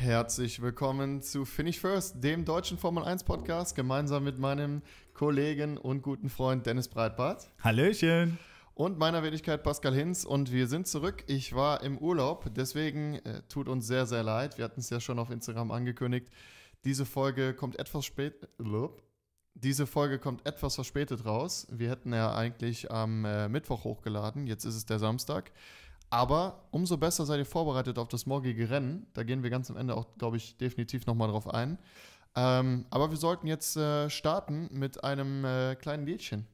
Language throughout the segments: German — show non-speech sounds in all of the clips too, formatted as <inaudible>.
Herzlich willkommen zu Finish First, dem deutschen Formel 1 Podcast, gemeinsam mit meinem Kollegen und guten Freund Dennis Breitbart. Hallöchen. Und meiner Wenigkeit Pascal Hinz. Und wir sind zurück. Ich war im Urlaub, deswegen äh, tut uns sehr, sehr leid. Wir hatten es ja schon auf Instagram angekündigt. Diese Folge kommt etwas spät. Diese Folge kommt etwas verspätet raus. Wir hätten ja eigentlich am äh, Mittwoch hochgeladen. Jetzt ist es der Samstag. Aber umso besser seid ihr vorbereitet auf das morgige Rennen. Da gehen wir ganz am Ende auch, glaube ich, definitiv nochmal drauf ein. Ähm, aber wir sollten jetzt äh, starten mit einem äh, kleinen Liedchen.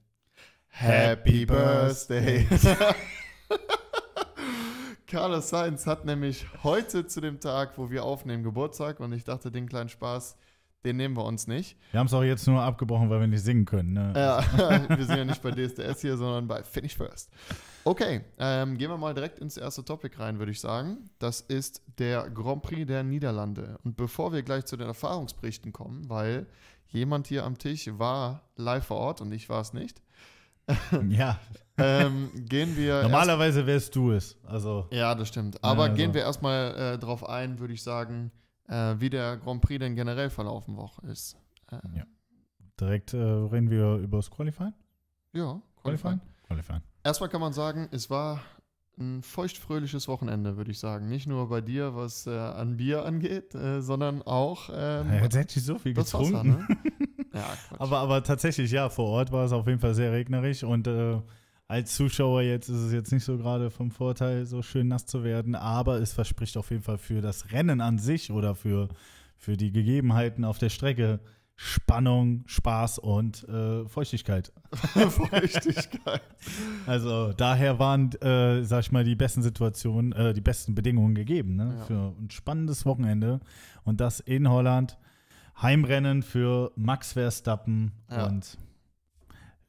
Happy Birthday! <laughs> Carlos Sainz hat nämlich heute zu dem Tag, wo wir aufnehmen, Geburtstag und ich dachte, den kleinen Spaß, den nehmen wir uns nicht. Wir haben es auch jetzt nur abgebrochen, weil wir nicht singen können. Ne? Ja, <laughs> wir <laughs> sind ja nicht bei DSDS hier, sondern bei Finish First. Okay, ähm, gehen wir mal direkt ins erste Topic rein, würde ich sagen. Das ist der Grand Prix der Niederlande. Und bevor wir gleich zu den Erfahrungsberichten kommen, weil jemand hier am Tisch war live vor Ort und ich war es nicht, <laughs> ja. ähm, gehen wir. Normalerweise wärst du es. Also. Ja, das stimmt. Aber ja, also. gehen wir erstmal äh, drauf ein, würde ich sagen, äh, wie der Grand Prix denn generell verlaufen Woche ist. Äh, ja. Direkt äh, reden wir über das Qualifying? Ja, Qualifying. Qualifying. Erstmal kann man sagen, es war ein feuchtfröhliches Wochenende, würde ich sagen. Nicht nur bei dir, was äh, an Bier angeht, äh, sondern auch. Ähm, ja, jetzt hätte ich so viel getrunken. Wasser, ne? <laughs> ja, aber, aber tatsächlich, ja, vor Ort war es auf jeden Fall sehr regnerig und äh, als Zuschauer jetzt ist es jetzt nicht so gerade vom Vorteil, so schön nass zu werden, aber es verspricht auf jeden Fall für das Rennen an sich oder für, für die Gegebenheiten auf der Strecke Spannung, Spaß und äh, Feuchtigkeit. <laughs> Feuchtigkeit. Also daher waren, äh, sag ich mal, die besten Situationen, äh, die besten Bedingungen gegeben ne? Ja. für ein spannendes Wochenende. Und das in Holland. Heimrennen für Max Verstappen. Ja. Und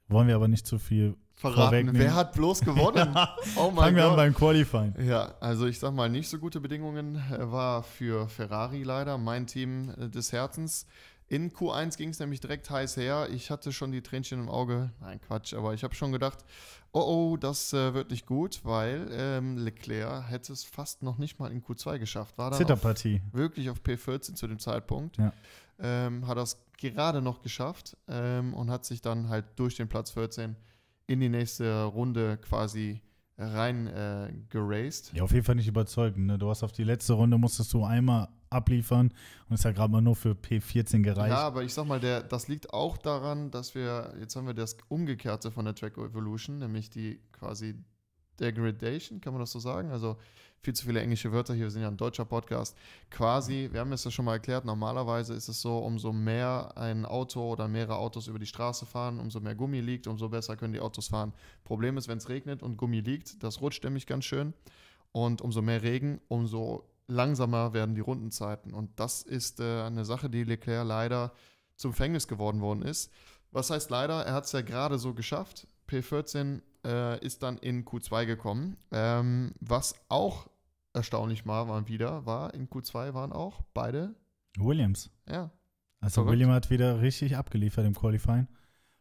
wollen wir aber nicht zu viel verraten. Wer hat bloß gewonnen? <laughs> oh mein Fangen wir an beim Qualifying. Ja, also ich sag mal, nicht so gute Bedingungen äh, war für Ferrari leider, mein Team äh, des Herzens. In Q1 ging es nämlich direkt heiß her. Ich hatte schon die Tränchen im Auge. Nein, Quatsch, aber ich habe schon gedacht, oh oh, das äh, wird nicht gut, weil ähm, Leclerc hätte es fast noch nicht mal in Q2 geschafft. War dann Zitterpartie. Auf, wirklich auf P14 zu dem Zeitpunkt. Ja. Ähm, hat das gerade noch geschafft ähm, und hat sich dann halt durch den Platz 14 in die nächste Runde quasi rein äh, geraced. Ja, auf jeden Fall nicht überzeugend. Ne? Du hast auf die letzte Runde musstest du einmal abliefern und ist ja gerade mal nur für P14 gereicht. Ja, aber ich sag mal, der, das liegt auch daran, dass wir, jetzt haben wir das Umgekehrte von der Track Evolution, nämlich die quasi Degradation, kann man das so sagen? Also viel zu viele englische Wörter hier, wir sind ja ein deutscher Podcast. Quasi, wir haben es ja schon mal erklärt, normalerweise ist es so, umso mehr ein Auto oder mehrere Autos über die Straße fahren, umso mehr Gummi liegt, umso besser können die Autos fahren. Problem ist, wenn es regnet und Gummi liegt, das rutscht nämlich ganz schön. Und umso mehr Regen, umso langsamer werden die Rundenzeiten. Und das ist äh, eine Sache, die Leclerc leider zum Fängnis geworden worden ist. Was heißt leider? Er hat es ja gerade so geschafft. P14 äh, ist dann in Q2 gekommen. Ähm, was auch erstaunlich mal war wieder, war in Q2 waren auch beide Williams. Ja. Also Verrückt. William hat wieder richtig abgeliefert im Qualifying.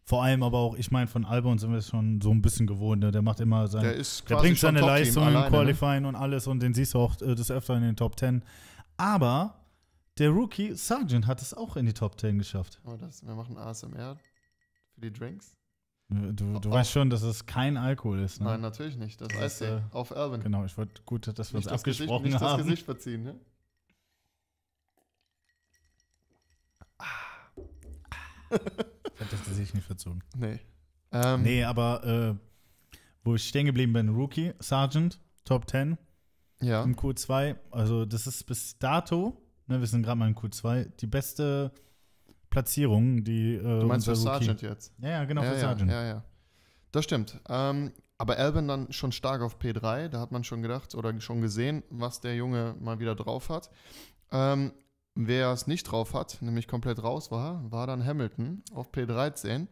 Vor allem aber auch, ich meine, von Albon sind wir schon so ein bisschen gewohnt. Ne? Der macht immer sein. Der, der bringt seine Leistung im Qualifying ne? und alles und den siehst du auch äh, des Öfteren in den Top 10. Aber der Rookie Sargent hat es auch in die Top 10 geschafft. Oh, das, wir machen ASMR für die Drinks. Du, du weißt schon, dass es kein Alkohol ist, ne? Nein, natürlich nicht. Das, heißt äh, auf Alvin. Genau, ich wollte gut, dass wir nicht uns abgesprochen Gesicht, nicht haben. das Gesicht verziehen, ne? ich habe das Gesicht nicht verzogen. Nee. Ähm, nee, aber äh, wo ich stehen geblieben bin, Rookie, Sergeant, Top 10 ja. im Q2. Also, das ist bis dato, ne, wir sind gerade mal in Q2, die beste Platzierung, die. Äh, du meinst für Sergeant jetzt? Ja, ja, genau, ja, für ja, Sergeant. Ja, ja. Das stimmt. Ähm, aber Alvin dann schon stark auf P3, da hat man schon gedacht oder schon gesehen, was der Junge mal wieder drauf hat. Ähm, wer es nicht drauf hat, nämlich komplett raus war, war dann Hamilton auf P13.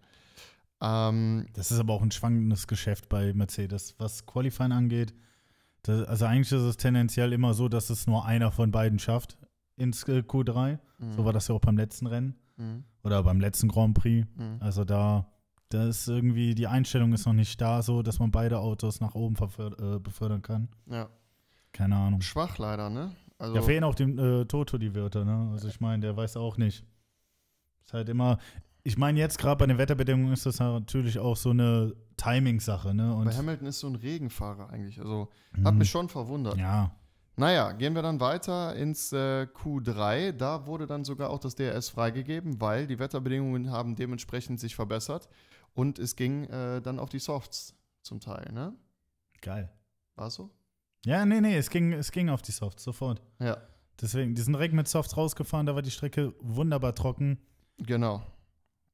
Ähm, das ist aber auch ein schwankendes Geschäft bei Mercedes, was Qualifying angeht. Das, also eigentlich ist es tendenziell immer so, dass es nur einer von beiden schafft ins äh, Q3. Mhm. So war das ja auch beim letzten Rennen. Mhm. Oder beim letzten Grand Prix. Mhm. Also da, da ist irgendwie, die Einstellung ist noch nicht da, so dass man beide Autos nach oben äh, befördern kann. Ja. Keine Ahnung. Schwach leider, ne? Also, ja, fehlen auch dem äh, Toto die Wörter, ne? Also ich meine, der weiß auch nicht. Ist halt immer, ich meine, jetzt gerade bei den Wetterbedingungen ist das natürlich auch so eine Timing-Sache, ne? Und bei Hamilton ist so ein Regenfahrer eigentlich. Also hat mich schon verwundert. Ja. Naja, gehen wir dann weiter ins äh, Q3. Da wurde dann sogar auch das DRS freigegeben, weil die Wetterbedingungen haben dementsprechend sich verbessert. Und es ging äh, dann auf die Softs zum Teil, ne? Geil. War so? Ja, nee, nee, es ging, es ging auf die Softs sofort. Ja. Deswegen, die sind direkt mit Softs rausgefahren, da war die Strecke wunderbar trocken. Genau.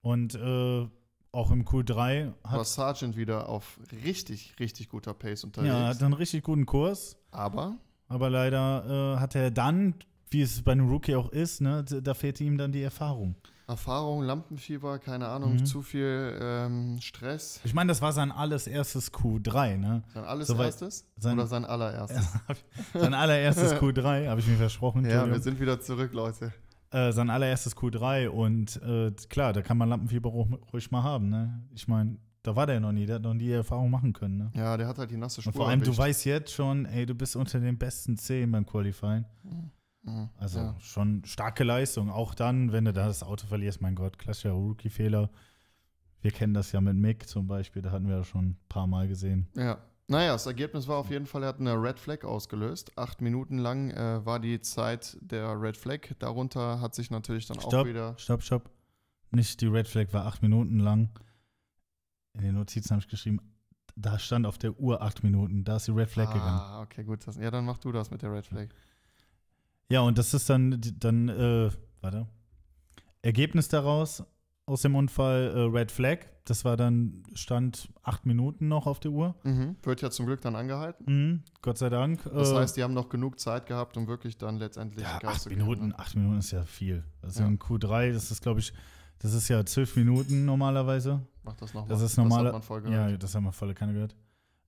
Und äh, auch im Q3 hat. War Sargent wieder auf richtig, richtig guter Pace unterwegs. Ja, hat einen richtig guten Kurs. Aber? Aber leider äh, hat er dann, wie es bei einem Rookie auch ist, ne, da fehlte ihm dann die Erfahrung. Erfahrung, Lampenfieber, keine Ahnung, mhm. zu viel ähm, Stress. Ich meine, das war sein alles erstes Q3, ne? Sein alles so erstes? Sein, oder sein allererstes? <laughs> sein allererstes <laughs> Q3, habe ich mir versprochen. Ja, wir sind wieder zurück, Leute. Äh, sein allererstes Q3 und äh, klar, da kann man Lampenfieber ruhig mal haben, ne? Ich meine, da war der noch nie, der hat noch nie die Erfahrung machen können, ne? Ja, der hat halt die nasse Spur. Und vor allem, erwischt. du weißt jetzt schon, ey, du bist unter den besten 10 beim Qualifying. Mhm. Mhm, also ja. schon starke Leistung. Auch dann, wenn du da das Auto verlierst, mein Gott, klassischer Rookie-Fehler. Wir kennen das ja mit Mick zum Beispiel, da hatten wir ja schon ein paar Mal gesehen. Ja. Naja, das Ergebnis war auf jeden Fall, er hat eine Red Flag ausgelöst. Acht Minuten lang äh, war die Zeit der Red Flag. Darunter hat sich natürlich dann stopp, auch wieder. Stopp, stopp. Nicht die Red Flag war acht Minuten lang. In den Notizen habe ich geschrieben, da stand auf der Uhr acht Minuten. Da ist die Red Flag ah, gegangen. Ah, okay, gut. Das, ja, dann mach du das mit der Red Flag. Ja, und das ist dann, dann äh, warte, Ergebnis daraus aus dem Unfall äh, Red Flag. Das war dann, stand acht Minuten noch auf der Uhr. Mhm. Wird ja zum Glück dann angehalten. Mhm. Gott sei Dank. Das äh, heißt, die haben noch genug Zeit gehabt, um wirklich dann letztendlich ja, Gas acht zu Minuten, ne? Acht Minuten ist ja viel. Also ja. in Q3, das ist, glaube ich, das ist ja zwölf Minuten normalerweise. Mach das nochmal. Das ist normal. Ja, das haben wir volle keine gehört.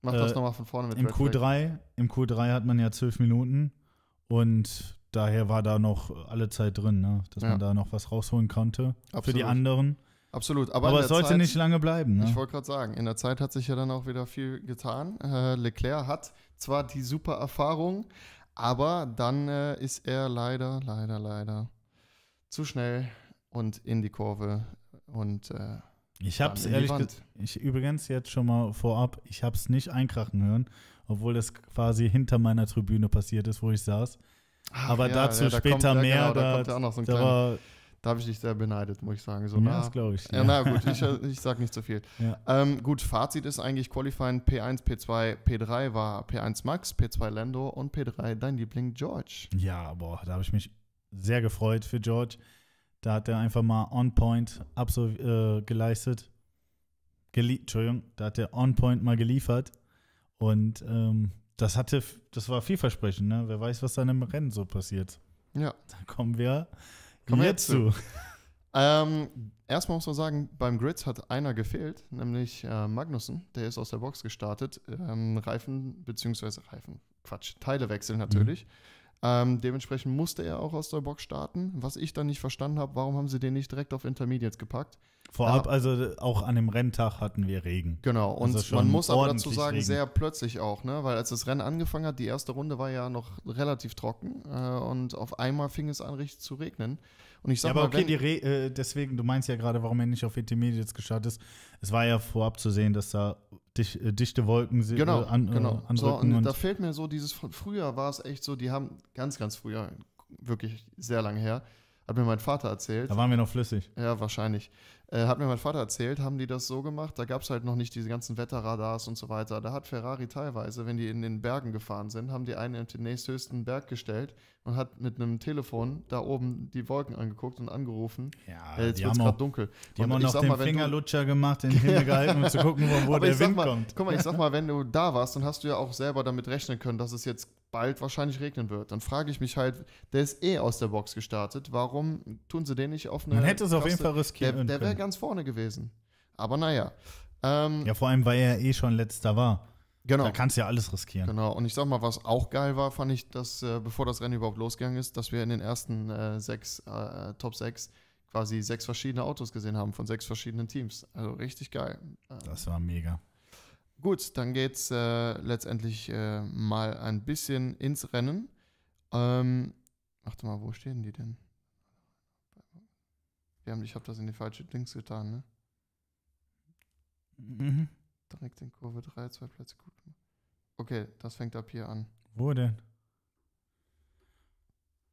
Mach das äh, nochmal von vorne mit im Red Q3, Flag. Im Q3 hat man ja zwölf Minuten und daher war da noch alle Zeit drin, ne? dass ja. man da noch was rausholen konnte Absolut. für die anderen. Absolut. Aber, Aber es sollte Zeit, nicht lange bleiben. Ne? Ich wollte gerade sagen, in der Zeit hat sich ja dann auch wieder viel getan. Äh, Leclerc hat zwar die super Erfahrung, aber dann äh, ist er leider, leider, leider zu schnell und in die Kurve und äh, ich habe es ehrlich gesagt, ich übrigens jetzt schon mal vorab, ich habe es nicht einkrachen hören, obwohl das quasi hinter meiner Tribüne passiert ist, wo ich saß. Ach, Aber ja, dazu ja, da später kommt, mehr. Genau, da, da, kommt ja auch noch so ein da, da habe ich dich sehr beneidet, muss ich sagen. So ja, nah. das glaube ich. Ja, na gut, <laughs> ich, ich sage nicht so viel. Ähm, gut, Fazit ist eigentlich Qualifying P1, P2, P3 war P1 Max, P2 Lando und P3 dein Liebling George. Ja, boah, da habe ich mich sehr gefreut für George. Da hat er einfach mal on point äh, geleistet. Gelie Entschuldigung, da hat er on point mal geliefert. Und ähm, das hatte, das war vielversprechend, ne? Wer weiß, was dann im Rennen so passiert. Ja. Da kommen wir, kommen wir jetzt zu. ähm, erstmal muss man sagen, beim Grids hat einer gefehlt, nämlich äh, Magnussen. Der ist aus der Box gestartet. Ähm, Reifen, beziehungsweise Reifen, Quatsch, Teile wechseln natürlich. Mhm. Ähm, dementsprechend musste er auch aus der Box starten. Was ich dann nicht verstanden habe, warum haben sie den nicht direkt auf Intermediates gepackt? Vorab, also auch an dem Renntag hatten wir Regen. Genau, und also man muss aber dazu sagen, Regen. sehr plötzlich auch, ne? Weil als das Rennen angefangen hat, die erste Runde war ja noch relativ trocken äh, und auf einmal fing es an, richtig zu regnen. Und ich sag ja, aber mal, okay, die Re äh, deswegen, du meinst ja gerade, warum er nicht auf Intermediates gestartet ist. Es war ja vorab zu sehen, dass da dich, äh, dichte Wolken sind. Genau, äh, an, genau. So, und, und da fehlt mir so dieses von früher war es echt so, die haben ganz, ganz früher, wirklich sehr lange her, hat mir mein Vater erzählt. Da waren wir noch flüssig. Ja, wahrscheinlich. Äh, hat mir mein Vater erzählt, haben die das so gemacht, da gab es halt noch nicht diese ganzen Wetterradars und so weiter. Da hat Ferrari teilweise, wenn die in den Bergen gefahren sind, haben die einen in den nächsthöchsten Berg gestellt und hat mit einem Telefon da oben die Wolken angeguckt und angerufen. Ja, äh, jetzt wird es gerade dunkel. Die und haben noch den mal, Fingerlutscher gemacht, in den Himmel <laughs> gehalten, um zu gucken, wo, wo der Wind mal, kommt. Guck mal, ich sag mal, <laughs> wenn du da warst, dann hast du ja auch selber damit rechnen können, dass es jetzt bald wahrscheinlich regnen wird. Dann frage ich mich halt, der ist eh aus der Box gestartet. Warum tun sie den nicht auf eine. Man hätte es auf jeden Fall riskieren Der, der wäre ganz vorne gewesen. Aber naja. Ähm, ja, vor allem, weil er eh schon letzter war. Genau. Da kannst du ja alles riskieren. Genau. Und ich sag mal, was auch geil war, fand ich, dass, äh, bevor das Rennen überhaupt losgegangen ist, dass wir in den ersten äh, sechs, äh, Top 6 quasi sechs verschiedene Autos gesehen haben von sechs verschiedenen Teams. Also richtig geil. Das war mega. Gut, dann geht's äh, letztendlich äh, mal ein bisschen ins Rennen. Ähm, warte mal, wo stehen die denn? Wir haben, ich habe das in die falsche Dings getan, ne? Mhm. Direkt in Kurve 3, zwei Plätze gut Okay, das fängt ab hier an. Wo denn?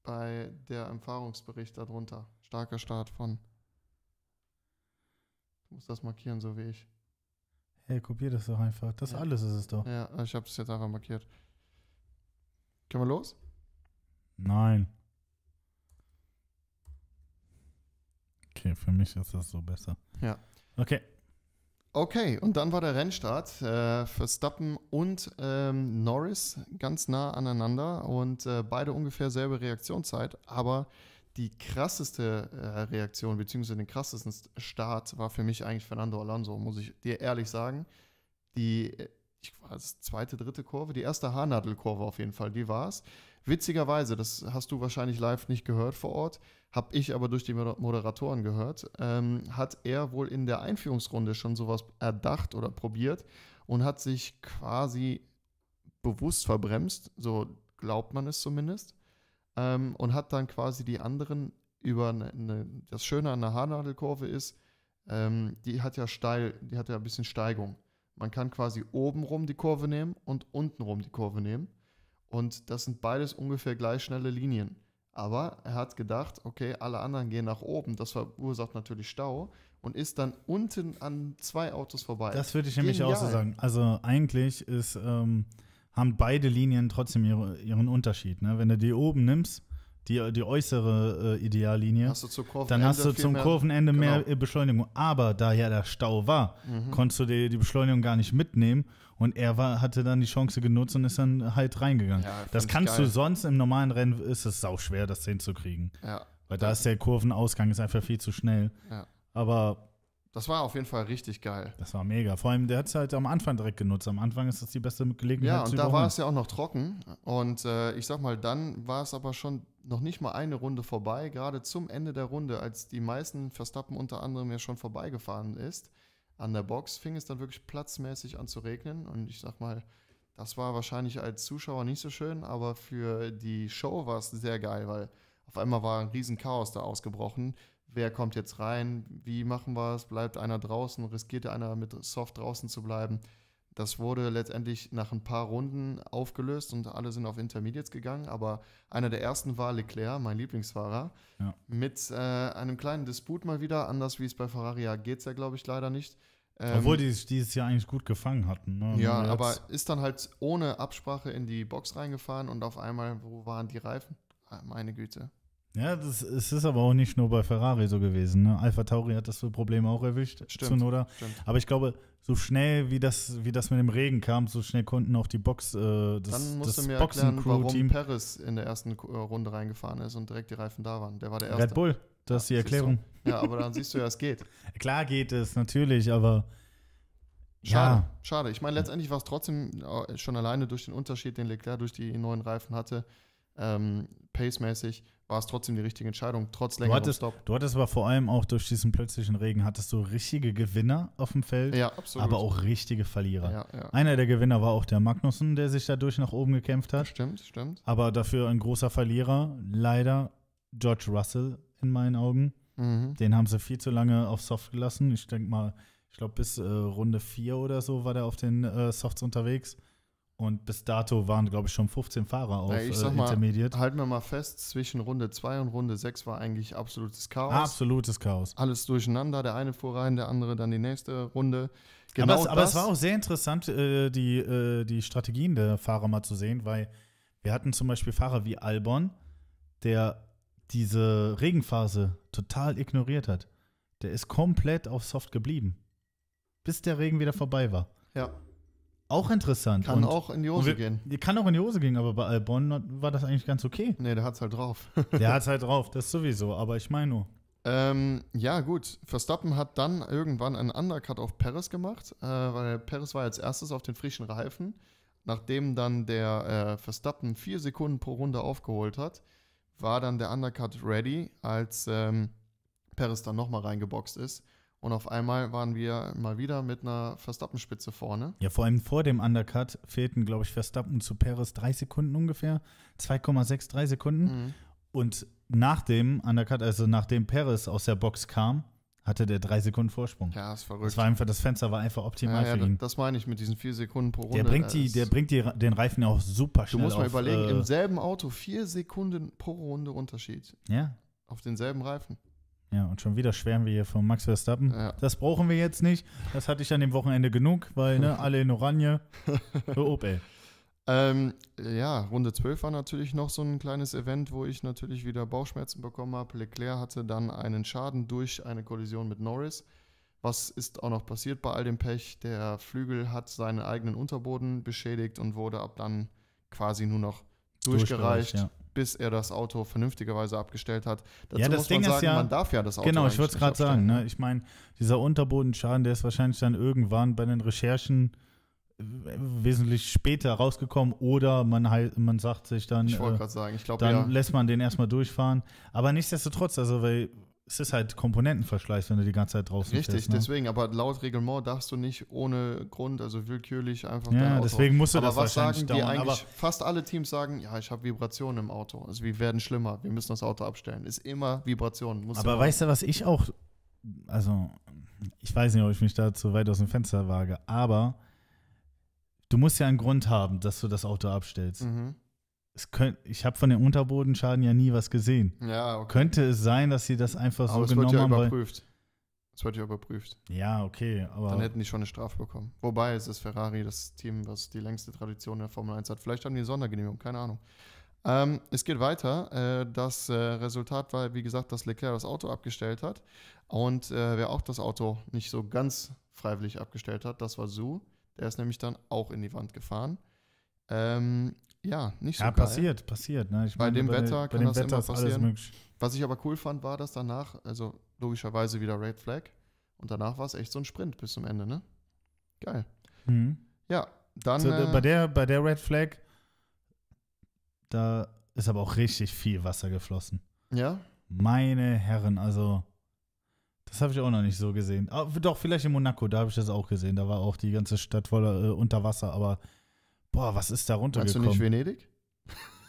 Bei der Erfahrungsbericht darunter. Starker Start von. Du musst das markieren, so wie ich. Hey, kopier das doch einfach. Das ja. alles ist es doch. Ja, ich habe es jetzt einfach markiert. Können wir los? Nein. Okay, für mich ist das so besser. Ja. Okay. Okay, und dann war der Rennstart. Äh, Verstappen und ähm, Norris ganz nah aneinander und äh, beide ungefähr selbe Reaktionszeit. Aber die krasseste äh, Reaktion, beziehungsweise den krassesten Start war für mich eigentlich Fernando Alonso, muss ich dir ehrlich sagen. Die, äh, ich war zweite, dritte Kurve, die erste Haarnadelkurve auf jeden Fall, die war es. Witzigerweise, das hast du wahrscheinlich live nicht gehört vor Ort, habe ich aber durch die Moderatoren gehört, ähm, hat er wohl in der Einführungsrunde schon sowas erdacht oder probiert und hat sich quasi bewusst verbremst, so glaubt man es zumindest, ähm, und hat dann quasi die anderen über eine, eine, das Schöne an der Haarnadelkurve ist, ähm, die hat ja steil, die hat ja ein bisschen Steigung. Man kann quasi oben rum die Kurve nehmen und unten rum die Kurve nehmen. Und das sind beides ungefähr gleich schnelle Linien. Aber er hat gedacht, okay, alle anderen gehen nach oben. Das verursacht natürlich Stau und ist dann unten an zwei Autos vorbei. Das würde ich nämlich Genial. auch so sagen. Also eigentlich ist, ähm, haben beide Linien trotzdem ihre, ihren Unterschied. Ne? Wenn du die oben nimmst, die, die äußere äh, Ideallinie, hast dann hast du zum mehr, Kurvenende genau. mehr Beschleunigung. Aber da ja der Stau war, mhm. konntest du die, die Beschleunigung gar nicht mitnehmen und er war, hatte dann die Chance genutzt und ist dann halt reingegangen. Ja, das kannst du sonst im normalen Rennen, ist es sau schwer, das hinzukriegen. Ja. Weil da ist der Kurvenausgang ist einfach viel zu schnell. Ja. Aber das war auf jeden Fall richtig geil. Das war mega. Vor allem, der hat es halt am Anfang direkt genutzt. Am Anfang ist das die beste Gelegenheit. Ja, und da war es ja auch noch trocken. Und äh, ich sag mal, dann war es aber schon noch nicht mal eine Runde vorbei. Gerade zum Ende der Runde, als die meisten Verstappen unter anderem ja schon vorbeigefahren ist, an der Box fing es dann wirklich platzmäßig an zu regnen. Und ich sag mal, das war wahrscheinlich als Zuschauer nicht so schön, aber für die Show war es sehr geil, weil auf einmal war ein riesen Chaos da ausgebrochen wer kommt jetzt rein, wie machen wir es, bleibt einer draußen, riskiert einer mit Soft draußen zu bleiben. Das wurde letztendlich nach ein paar Runden aufgelöst und alle sind auf Intermediates gegangen. Aber einer der ersten war Leclerc, mein Lieblingsfahrer, ja. mit äh, einem kleinen Disput mal wieder. Anders wie es bei Ferrari ja geht es ja, glaube ich, leider nicht. Ähm, Obwohl die es dieses Jahr eigentlich gut gefangen hatten. Ne? Ja, aber ist dann halt ohne Absprache in die Box reingefahren und auf einmal, wo waren die Reifen? Ah, meine Güte. Ja, das, es ist aber auch nicht nur bei Ferrari so gewesen. Ne? Alpha Tauri hat das Problem auch erwischt. Stimmt, Zunoda. stimmt. Aber ich glaube, so schnell wie das, wie das mit dem Regen kam, so schnell konnten auch die Box, äh, das, Dann musst das du mir erklären, warum Perez in der ersten äh, Runde reingefahren ist und direkt die Reifen da waren. Der war der erste. Red Bull, das ist die Erklärung. Ja, aber dann siehst du ja, es geht. <laughs> Klar geht es, natürlich, aber Schade, ja. schade. Ich meine, letztendlich war es trotzdem äh, schon alleine durch den Unterschied, den Leclerc durch die neuen Reifen hatte, ähm, pacemäßig war es trotzdem die richtige Entscheidung, trotz längerem du hattest, Stop. Du hattest aber vor allem auch durch diesen plötzlichen Regen, hattest du richtige Gewinner auf dem Feld, ja, absolut. aber auch richtige Verlierer. Ja, ja. Einer der Gewinner war auch der Magnussen, der sich dadurch nach oben gekämpft hat. Stimmt, stimmt. Aber dafür ein großer Verlierer, leider George Russell in meinen Augen. Mhm. Den haben sie viel zu lange auf Soft gelassen. Ich denke mal, ich glaube bis äh, Runde 4 oder so war der auf den äh, Softs unterwegs. Und bis dato waren, glaube ich, schon 15 Fahrer auf ja, ich sag äh, Intermediate. Mal, halten wir mal fest, zwischen Runde 2 und Runde 6 war eigentlich absolutes Chaos. Absolutes Chaos. Alles durcheinander, der eine fuhr rein, der andere dann die nächste Runde. Genau aber, es, aber es war auch sehr interessant, äh, die, äh, die Strategien der Fahrer mal zu sehen, weil wir hatten zum Beispiel Fahrer wie Albon, der diese Regenphase total ignoriert hat. Der ist komplett auf Soft geblieben, bis der Regen wieder vorbei war. Ja. Auch interessant. Kann und, auch in die Hose wir, gehen. Kann auch in die Hose gehen, aber bei Albon war das eigentlich ganz okay. Nee, der hat's halt drauf. <laughs> der hat's halt <laughs> drauf, das sowieso, aber ich meine nur. Ähm, ja, gut. Verstappen hat dann irgendwann einen Undercut auf Perez gemacht, äh, weil Perez war als erstes auf den frischen Reifen. Nachdem dann der äh, Verstappen vier Sekunden pro Runde aufgeholt hat, war dann der Undercut ready, als ähm, Perez dann nochmal reingeboxt ist Und auf einmal waren wir mal wieder mit einer Verstappen-Spitze vorne. Ja, vor allem vor dem Undercut fehlten, glaube ich, Verstappen zu Perez drei Sekunden ungefähr. 2,63 Sekunden. Mhm. Und nach dem Undercut, also nachdem Perez aus der Box kam, hatte der drei Sekunden Vorsprung. Ja, ist verrückt. Das, war einfach, das Fenster war einfach optimal ja, ja, für ihn. Das meine ich mit diesen vier Sekunden pro Runde. Der bringt, die, der bringt die, den Reifen auch super schnell Du musst mal auf, überlegen, äh, im selben Auto vier Sekunden pro Runde Unterschied. Ja. Auf denselben Reifen. Ja, und schon wieder schwärmen wir hier von Max Verstappen. Ja. Das brauchen wir jetzt nicht. Das hatte ich an dem Wochenende genug, weil ne, <laughs> alle in Oranje. Hör auf, ey. Ähm, ja, Runde 12 war natürlich noch so ein kleines Event, wo ich natürlich wieder Bauchschmerzen bekommen habe. Leclerc hatte dann einen Schaden durch eine Kollision mit Norris. Was ist auch noch passiert bei all dem Pech? Der Flügel hat seinen eigenen Unterboden beschädigt und wurde ab dann quasi nur noch durchgereicht, ja. Bis er das Auto vernünftigerweise abgestellt hat. Dazu ja, das muss Ding man sagen, ist ja, man darf ja das Auto Genau, ich würde es gerade sagen. Ne? Ich meine, dieser Unterbodenschaden, der ist wahrscheinlich dann irgendwann bei den Recherchen wesentlich später rausgekommen oder man, man sagt sich dann, ich wollte äh, gerade sagen, ich glaube, dann ja. lässt man den erstmal durchfahren. Aber nichtsdestotrotz, also weil es ist halt Komponentenverschleiß, wenn du die ganze Zeit draußen Richtig, fährst, ne? deswegen, aber laut Reglement darfst du nicht ohne Grund, also willkürlich einfach Ja, deswegen musst du aber das was sagen dauern, die eigentlich, fast alle Teams sagen, ja, ich habe Vibrationen im Auto, also wir werden schlimmer, wir müssen das Auto abstellen. Ist immer Vibration. aber weißt du, was ich auch, also ich weiß nicht, ob ich mich da zu weit aus dem Fenster wage, aber du musst ja einen Grund haben, dass du das Auto abstellst. Mhm könnt, ich habe von dem Unterbodenschaden ja nie was gesehen. Ja, okay. Könnte es sein, dass sie das einfach aber so genommen haben? Aber es wird ja überprüft. Es wird ja überprüft. Ja, okay, aber. Dann hätten die schon eine Strafe bekommen. Wobei es ist Ferrari das Team, was die längste Tradition der Formel 1 hat. Vielleicht haben die eine Sondergenehmigung, keine Ahnung. Ähm, es geht weiter. Äh, das äh, Resultat war, wie gesagt, dass Leclerc das Auto abgestellt hat. Und äh, wer auch das Auto nicht so ganz freiwillig abgestellt hat, das war Su. Der ist nämlich dann auch in die Wand gefahren. Ähm, ja, nicht so Ja, geil. passiert, passiert. Ne? Ich bei meine, dem bei, Wetter bei kann das Wetter immer passieren. Was ich aber cool fand, war, dass danach, also logischerweise wieder Red Flag und danach war es echt so ein Sprint bis zum Ende, ne? Geil. Mhm. Ja, dann. So, äh, bei, der, bei der Red Flag, da ist aber auch richtig viel Wasser geflossen. Ja? Meine Herren, also. Das habe ich auch noch nicht so gesehen. Ah, doch, vielleicht in Monaco, da habe ich das auch gesehen. Da war auch die ganze Stadt voller äh, unter Wasser, aber Boah, was ist da runtergekommen? Meinst du nicht Venedig?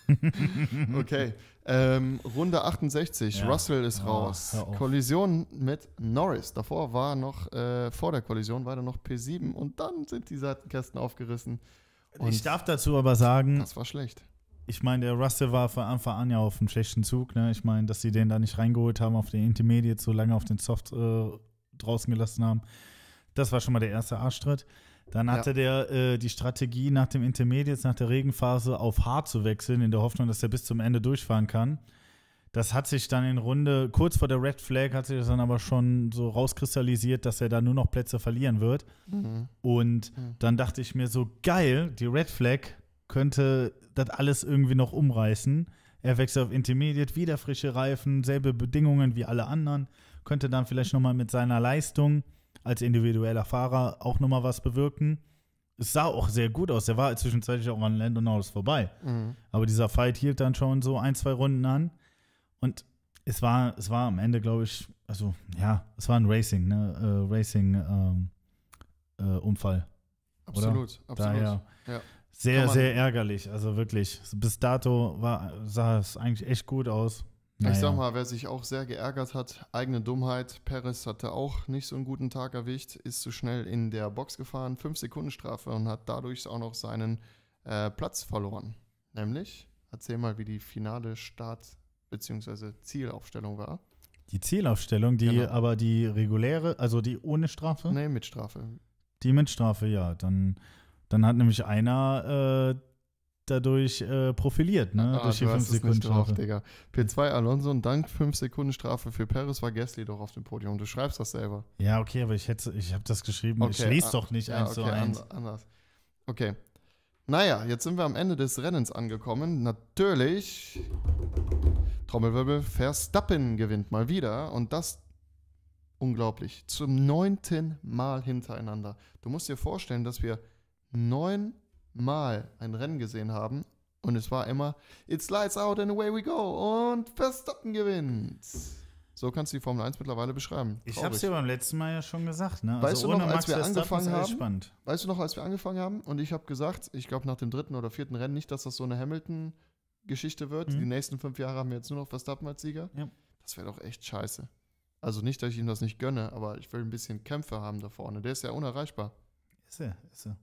<laughs> okay. Ähm, Runde 68. Ja. Russell ist oh, raus. Kollision mit Norris. Davor war noch, äh, vor der Kollision war da noch P7 und dann sind die Seitenkästen aufgerissen. Und ich darf dazu aber sagen. Das war schlecht. Ich meine, der Russell war von Anfang an ja auf einem schlechten Zug. Ne? Ich meine, dass sie den da nicht reingeholt haben auf den Intermediate, so lange auf den Soft äh, draußen gelassen haben. Das war schon mal der erste Arschtritt. Dann hatte ja. der äh, die Strategie, nach dem Intermediates, nach der Regenphase auf hart zu wechseln, in der Hoffnung, dass er bis zum Ende durchfahren kann. Das hat sich dann in Runde, kurz vor der Red Flag, hat sich das dann aber schon so rauskristallisiert, dass er da nur noch Plätze verlieren wird. Mhm. Und mhm. dann dachte ich mir so, geil, die Red Flag könnte das alles irgendwie noch umreißen. Er wechselt auf Intermediate, wieder frische Reifen, selbe Bedingungen wie alle anderen. Könnte dann vielleicht nochmal mit seiner Leistung als individueller Fahrer auch nochmal was bewirken. Es sah auch sehr gut aus. Der war zwischenzeitlich auch an Land und Norris vorbei. Mhm. Aber dieser Fight hielt dann schon so ein, zwei Runden an. Und es war, es war am Ende, glaube ich, also ja, es war ein Racing, ne? Äh, Racing-Unfall. Ähm, äh, absolut, absolut. Daher ja. Sehr, sehr ärgerlich. Also wirklich. Bis dato war, sah es eigentlich echt gut aus. Naja. Ich sag mal, wer sich auch sehr geärgert hat, eigene Dummheit. Perez hatte auch nicht so einen guten Tag erwischt, ist zu schnell in der Box gefahren, 5 Sekunden Strafe und hat dadurch auch noch seinen äh, Platz verloren. Nämlich, erzähl mal, wie die finale Start- bzw. Zielaufstellung war. Die Zielaufstellung, die genau. aber die reguläre, also die ohne Strafe? Nee, mit Strafe. Die mit Strafe, ja. Dann, dann hat nämlich einer äh, dadurch äh, profiliert, ne? Ah, durch die 5 Sekunden Strafe. Digga. P2 Alonso und dank 5 Sekunden Strafe für Perez war Gasly doch auf dem Podium. Du schreibst das selber. Ja, okay, aber ich hätte, ich habe das geschrieben. Okay, ich lese ah, doch nicht ja, eins okay, zu eins. anders. Okay. Naja, jetzt sind wir am Ende des Rennens angekommen. Natürlich, Trommelwirbel, Verstappen gewinnt mal wieder und das unglaublich. Zum neunten Mal hintereinander. Du musst dir vorstellen, dass wir neun Mal ein Rennen gesehen haben und es war immer It slides out and away we go und Verstappen gewinnt. So kannst du die Formel 1 mittlerweile beschreiben. Traurig. Ich habe es dir beim letzten Mal ja schon gesagt. Ne? Weißt also du noch, als wir angefangen haben? Spannend. Weißt du noch, als wir angefangen haben? Und ich habe gesagt, ich glaube nach dem dritten oder vierten Rennen nicht, dass das so eine Hamilton-Geschichte wird. Mhm. Die nächsten fünf Jahre haben wir jetzt nur noch Verstappen als Sieger. Ja. Das wäre doch echt scheiße. Also nicht, dass ich ihm das nicht gönne, aber ich will ein bisschen Kämpfe haben da vorne. Der ist ja unerreichbar. Ist er, ist er.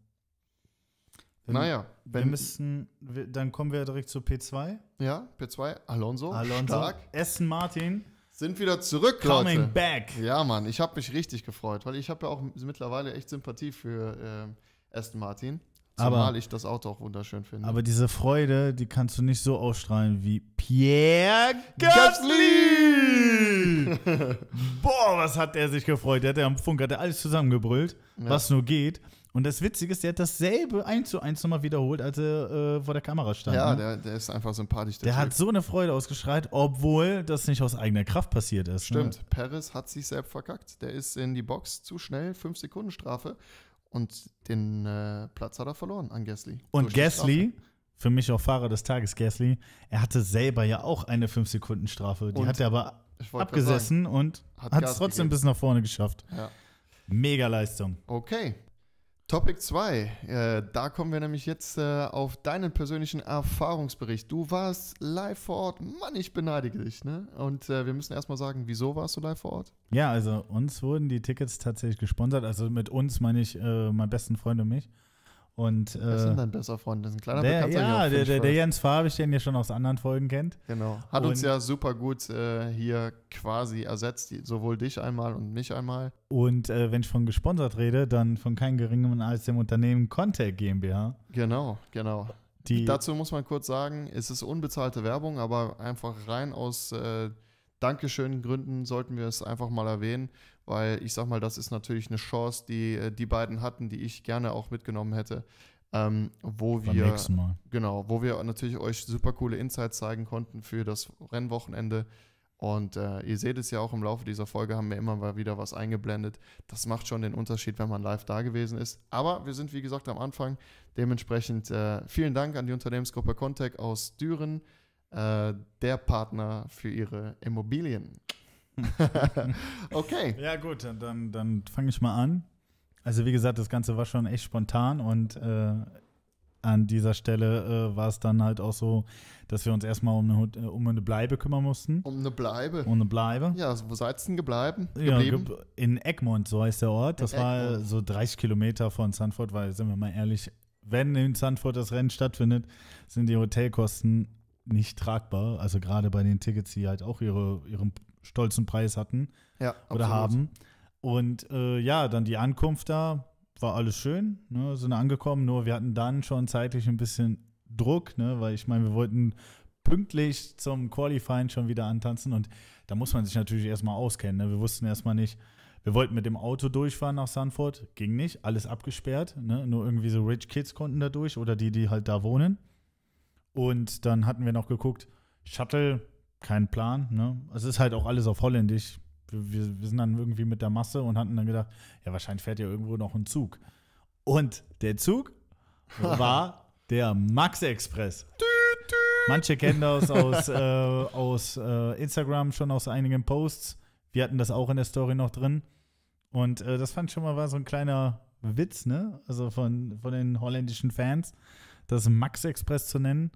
Naja, wenn, wir müssen, dann kommen wir direkt zu P2. Ja, P2, Alonso, Alonso stark. Aston Martin. Sind wieder zurück, Coming Leute. back. Ja, Mann, ich habe mich richtig gefreut, weil ich habe ja auch mittlerweile echt Sympathie für äh, Aston Martin. Zumal aber, ich das Auto auch wunderschön finde. Aber diese Freude, die kannst du nicht so ausstrahlen wie Pierre Gasly! <laughs> Boah, was hat er sich gefreut. Der hat ja am Funk, hat er alles zusammengebrüllt, ja. was nur geht. Und das Witzige ist, der hat dasselbe eins zu eins nochmal wiederholt, als er äh, vor der Kamera stand. Ja, ne? der, der, ist einfach sympathisch. Der, der hat so eine Freude ausgeschreit, obwohl das nicht aus eigener Kraft passiert ist. Ne? Stimmt, ne? Perez hat sich selbst verkackt. Der ist in die Box zu schnell, 5 Sekunden Strafe. Und den äh, Platz hat er verloren an Gasly. Und Gasly, für mich auch Fahrer des Tages, Gasly, er hatte selber ja auch eine 5-Sekunden-Strafe. Die und hat er aber abgesessen sagen, und hat es trotzdem gegeben. bis nach vorne geschafft. Ja. Mega Leistung. Okay, Topic 2, äh, da kommen wir nämlich jetzt äh, auf deinen persönlichen Erfahrungsbericht. Du warst live vor Ort. Mann, ich beneide dich. Ne? Und äh, wir müssen erstmal sagen, wieso warst du live vor Ort? Ja, also uns wurden die Tickets tatsächlich gesponsert. Also mit uns meine ich äh, meinen besten Freund und mich. Und, äh, Wer sind dein bester Freund? Das ist ein kleiner der, Bekannter. Ja, der, der, der, Jens Farbig, den ihr schon aus anderen Folgen kennt. Genau. Hat und, uns ja super gut äh, hier quasi ersetzt, sowohl dich einmal und mich einmal. Und äh, wenn ich von gesponsert rede, dann von keinem geringeren als dem Unternehmen Contact GmbH. Genau, genau. Die, Dazu muss man kurz sagen, es ist unbezahlte Werbung, aber einfach rein aus äh, Dankeschön Gründen sollten wir es einfach mal erwähnen weil ich sag mal, das ist natürlich eine Chance, die äh, die beiden hatten, die ich gerne auch mitgenommen hätte. Ähm, wo Beim wir genau, wo wir natürlich euch super coole Insights zeigen konnten für das Rennwochenende. Und äh, ihr seht es ja auch im Laufe dieser Folge, haben wir immer mal wieder was eingeblendet. Das macht schon den Unterschied, wenn man live da gewesen ist. Aber wir sind, wie gesagt, am Anfang. Dementsprechend äh, vielen Dank an die Unternehmensgruppe Contec aus Düren, äh, der Partner für ihre Immobilien. <laughs> okay. Ja, gut, dann, dann fange ich mal an. Also, wie gesagt, das Ganze war schon echt spontan und äh, an dieser Stelle äh, war es dann halt auch so, dass wir uns erstmal um eine, äh, um eine Bleibe kümmern mussten. Um eine Bleibe? Um eine Bleibe. Ja, wo seid ihr denn gebleiben? Ja, in Egmont, so heißt der Ort. Das in war Egmont. so 30 Kilometer von Sanford, weil, sind wir mal ehrlich, wenn in Sanford das Rennen stattfindet, sind die Hotelkosten nicht tragbar. Also gerade bei den Tickets, die halt auch ihre, ihren stolzen Preis hatten ja, oder haben. Und äh, ja, dann die Ankunft da, war alles schön, ne, sind angekommen, nur wir hatten dann schon zeitlich ein bisschen Druck, ne, weil ich meine, wir wollten pünktlich zum Qualifying schon wieder antanzen und da muss man sich natürlich erstmal auskennen. Ne? Wir wussten erstmal nicht, wir wollten mit dem Auto durchfahren nach Sanford, ging nicht, alles abgesperrt, ne? nur irgendwie so Rich Kids konnten da durch oder die, die halt da wohnen. Und dann hatten wir noch geguckt, Shuttle kein Plan. Ne? Es ist halt auch alles auf Holländisch. Wir, wir, sind dann irgendwie mit der Masse und hatten dann gedacht, ja, wahrscheinlich fährt ja irgendwo noch ein Zug. Und der Zug <laughs> war der Max Express. Manche kennen das aus, <laughs> äh, aus äh, Instagram schon aus einigen Posts. Wir hatten das auch in der Story noch drin. Und äh, das fand ich schon mal war so ein kleiner Witz, ne? Also von, von den holländischen Fans, das Max Express zu nennen.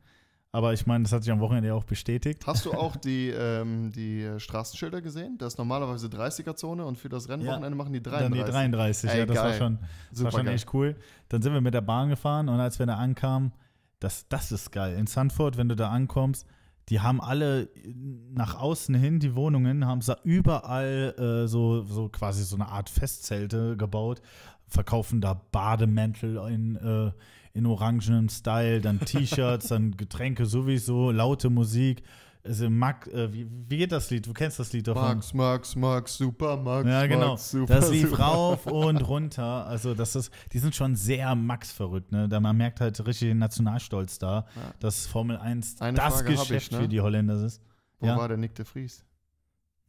Aber ich meine, das hat sich am Wochenende ja auch bestätigt. Hast du <laughs> auch die, ähm, die Straßenschilder gesehen? Das ist normalerweise 30er-Zone und für das Rennwochenende ja, machen die 33. Dann die 33, Ey, ja, das geil. war schon, das war schon echt cool. Dann sind wir mit der Bahn gefahren und als wir da ankamen, das, das ist geil. In Sanford, wenn du da ankommst, die haben alle nach außen hin, die Wohnungen, haben da überall äh, so, so quasi so eine Art Festzelte gebaut, verkaufen da Bademäntel in äh, in orangenem Style, dann T-Shirts, dann Getränke sowieso, laute Musik. Also Max, äh, wie, wie, geht das Lied? Du kennst das Lied davon. Max, Max, Max, super Max. Ja, genau. Max, super, das lief super. rauf <laughs> und runter. Also das ist, die sind schon sehr Max verrückt. Ne? Da man merkt halt richtig den Nationalstolz da, ja. dass Formel 1 Eine das Frage Geschäft ich, ne? für die Holländer ist. Wo ja? war der Nick de Vries?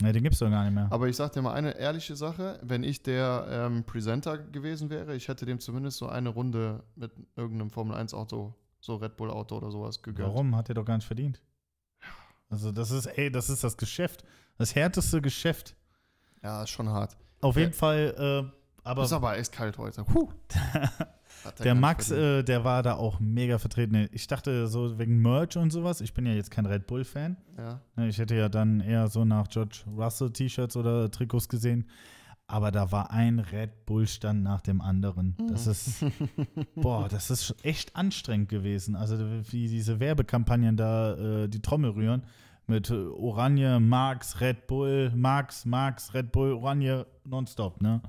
Ne, den gibt es doch gar nicht mehr. Aber ich sag dir mal eine ehrliche Sache, wenn ich der ähm, Presenter gewesen wäre, ich hätte dem zumindest so eine Runde mit irgendeinem Formel 1 Auto, so Red Bull Auto oder sowas gegönnt. Warum? Hat er doch gar nicht verdient. Also das ist, ey, das ist das Geschäft. Das härteste Geschäft. Ja, ist schon hart. Auf jeden Fall, äh, aber. Ist aber eiskalt heute. Puh. <laughs> der Max, äh, der war da auch mega vertreten. Ich dachte so wegen Merch und sowas. Ich bin ja jetzt kein Red Bull-Fan. Ja. Ne, ich hätte ja dann eher so nach George Russell T-Shirts oder Trikots gesehen. Aber da war ein Red Bull-Stand nach dem anderen. Das ist, <laughs> boah, das ist echt anstrengend gewesen. Also wie diese Werbekampagnen da äh, die Trommel rühren mit äh, Oranje, Max, Red Bull, Max, Max, Red Bull, Oranje, nonstop, ne?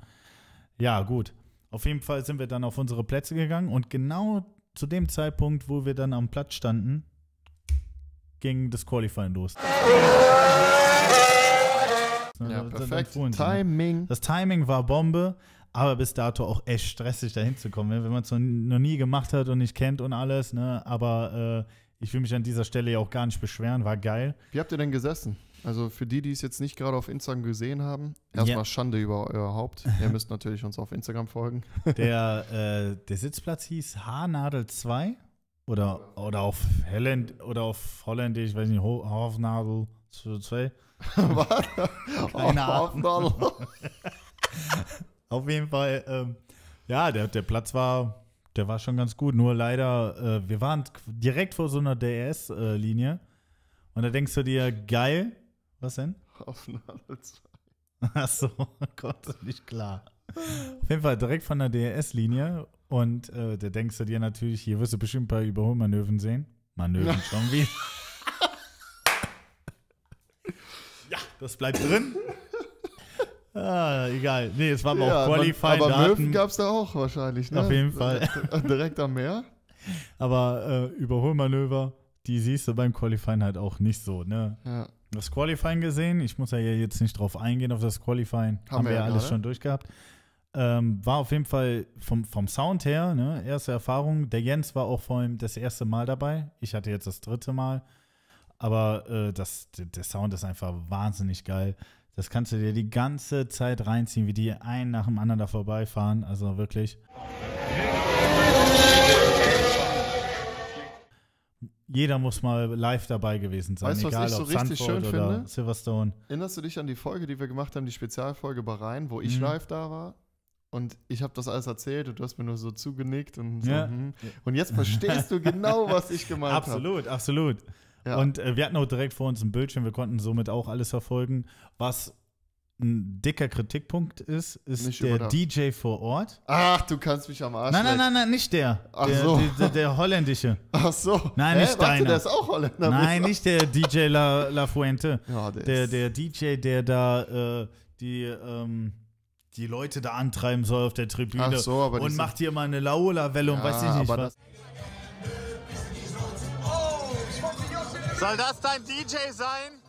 Ja, gut. Auf jeden Fall sind wir dann auf unsere Plätze gegangen und genau zu dem Zeitpunkt, wo wir dann am Platz standen, ging das Qualifying los. Ja, perfekt. Timing. Das Timing war Bombe, aber bis dato auch echt stressig, da hinzukommen, wenn man es noch nie gemacht hat und nicht kennt und alles. Ne? Aber äh, ich will mich an dieser Stelle ja auch gar nicht beschweren, war geil. Wie habt ihr denn gesessen? Also für die, die es jetzt nicht gerade auf Instagram gesehen haben, erstmal ja. Schande über euer Haupt. <laughs> ihr müsst natürlich uns auf Instagram folgen. Der, <laughs> äh, der Sitzplatz hieß Haarnadel 2 oder, oder auf Holland oder auf Holländisch, ich weiß nicht, Hofnadel 2. <laughs> Was? Ahnung. auf jeden Fall, ähm, ja, der, der Platz war der war schon ganz gut. Nur leider, äh, wir waren direkt vor so einer DS-Linie. Äh, und da denkst du dir, geil. Was denn? Auf Nadel 2. <laughs> Achso, Gott, nicht klar. Auf jeden Fall direkt von der DRS-Linie. Und äh, da denkst du dir natürlich, hier wirst du bestimmt ein paar Überholmanöven sehen. Manöven schon wie. <laughs> ja, das bleibt drin. <laughs> Ah, egal. Nee, es war aber ja, auch Qualifying. Aber Möwen gab es da auch wahrscheinlich, ne? Auf jeden Fall. Direkt am Meer. Aber äh, Überholmanöver, die siehst du beim Qualifying halt auch nicht so, ne? Ja. Das Qualifying gesehen, ich muss ja jetzt nicht drauf eingehen, auf das Qualifying. Haben, Haben wir ja alles gerade. schon durchgehabt. Ähm, war auf jeden Fall vom, vom Sound her, ne, erste Erfahrung. Der Jens war auch vor allem das erste Mal dabei. Ich hatte jetzt das dritte Mal. Aber äh, das, der Sound ist einfach wahnsinnig geil. Das kannst du dir die ganze Zeit reinziehen, wie die einen nach dem anderen da vorbeifahren. Also wirklich. Jeder muss mal live dabei gewesen sein, weißt, egal was ich ob so richtig schön oder finde? Silverstone. Erinnerst du dich an die Folge, die wir gemacht haben, die Spezialfolge Bahrain, wo ich mhm. live da war? Und ich habe das alles erzählt und du hast mir nur so zugenickt und so. Ja. Hm. Und jetzt verstehst du genau, was ich <laughs> gemeint habe. Absolut, hab. absolut. Ja. Und äh, wir hatten auch direkt vor uns ein Bildschirm, wir konnten somit auch alles verfolgen. Was ein dicker Kritikpunkt ist, ist nicht der DJ vor Ort. Ach, du kannst mich am Arsch Nein, nein, nein, nein, nicht der. Ach der, so. Der, der, holländische. <laughs> Ach so. Nein, nicht Hä? deiner. Warte, der ist auch Holländer. Nein, nicht der DJ La, La Fuente. <laughs> Ja, der, der, der DJ, der da äh, die, ähm, die Leute da antreiben soll auf der Tribüne. Ach so, aber Und macht hier mal eine Laola-Welle ja, und weiß ich nicht was. Soll das dein DJ sein?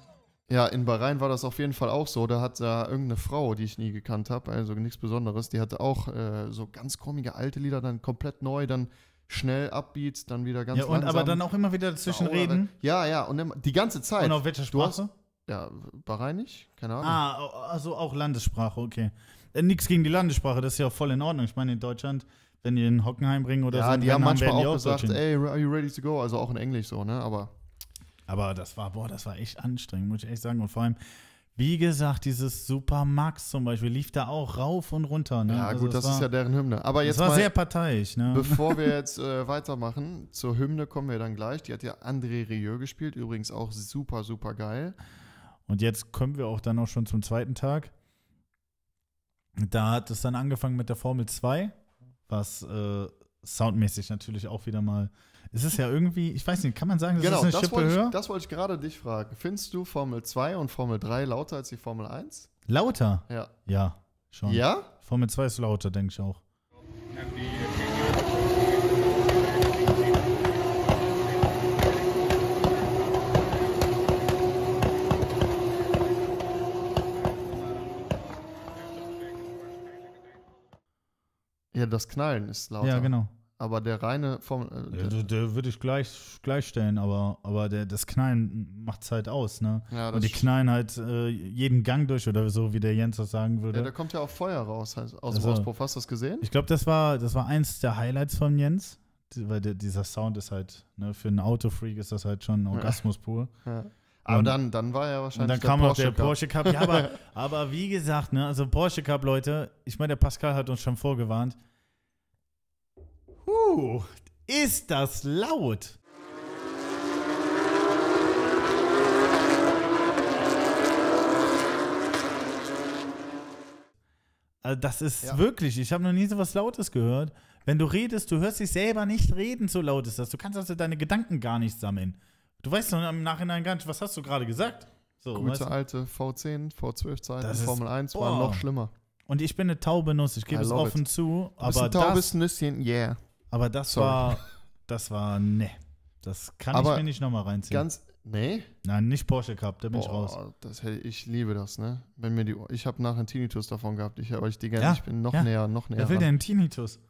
Ja, in Bahrain war das auf jeden Fall auch so. Da hat da irgendeine Frau, die ich nie gekannt habe, also nichts Besonderes, die hatte auch äh, so ganz komische alte Lieder, dann komplett neu, dann schnell Upbeats, dann wieder ganz Ja, und langsam. aber dann auch immer wieder dazwischen reden. Ja, ja, und die ganze Zeit. Und auf welcher Sprache? Hast, ja, Bahrainisch, keine Ahnung. Ah, also auch Landessprache, okay. Äh, nichts gegen die Landessprache, das ist ja voll in Ordnung. Ich meine, in Deutschland, wenn die in Hockenheim bringen oder ja, so, die haben manchmal auch gesagt, ey, are you ready to go? Also auch in Englisch so, ne? Aber aber das war, boah, das war echt anstrengend, muss ich echt sagen. Und vor allem, wie gesagt, dieses Super Max zum Beispiel lief da auch rauf und runter. Ne? Ja, also gut, das, war, ist ja deren Hymne. Aber jetzt das war mal, sehr parteiisch. Ne? Bevor wir <laughs> jetzt äh, weitermachen, zur Hymne kommen wir dann gleich. Die hat ja André Rieu gespielt, übrigens auch super, super geil. Und jetzt kommen wir auch dann auch schon zum zweiten Tag. Da hat es dann angefangen mit der Formel 2, was äh, soundmäßig natürlich auch wieder mal es ist ja irgendwie, ich weiß nicht, kann man sagen, das genau, ist eine das Schippe höher? Ich, das wollte ich gerade dich fragen. Findest du Formel 2 und Formel 3 lauter als die Formel 1? Lauter? Ja. Ja, schon. Ja? Formel 2 ist lauter, denke ich auch. Ja, das Knallen ist lauter. Ja, genau. Aber der reine vom. Äh, ja, der, der würde ich gleich gleichstellen, aber, aber der, das Knallen macht es halt aus, ne? Ja, Und die knallen halt äh, jeden Gang durch oder so, wie der Jens das sagen würde. Ja, da kommt ja auch Feuer raus aus also, dem Auspuff. Hast du das gesehen? Ich glaube, das war, das war eins der Highlights von Jens. Weil der, dieser Sound ist halt, ne, für einen Autofreak ist das halt schon Orgasmus pur. Ja. Aber dann, dann war ja wahrscheinlich. Und dann kam noch der Porsche Cup. Ja, aber, <laughs> aber wie gesagt, ne, also Porsche Cup, Leute, ich meine, der Pascal hat uns schon vorgewarnt. Huh, ist das laut? Also das ist ja. wirklich, ich habe noch nie so was Lautes gehört. Wenn du redest, du hörst dich selber nicht reden, so laut ist das. Du kannst also deine Gedanken gar nicht sammeln. Du weißt doch im Nachhinein gar nicht, was hast du gerade gesagt? So, Gute du? alte V10, V12-Zeiten, Formel 1 boah. waren noch schlimmer. Und ich bin eine taube Nuss, ich gebe es offen it. zu. Aber ein taubes das, Nüsschen, yeah. Aber das Sorry. war, das war, ne. Das kann aber ich mir nicht nochmal reinziehen. Ganz, nee? Nein, nicht Porsche Cup, da bin Boah, ich raus. Das, ich liebe das, ne? Wenn mir die, ich habe nachher einen Tinnitus davon gehabt, ich, aber ich die gerne, ja, ich bin noch ja. näher, noch näher. Wer will denn einen Tinnitus?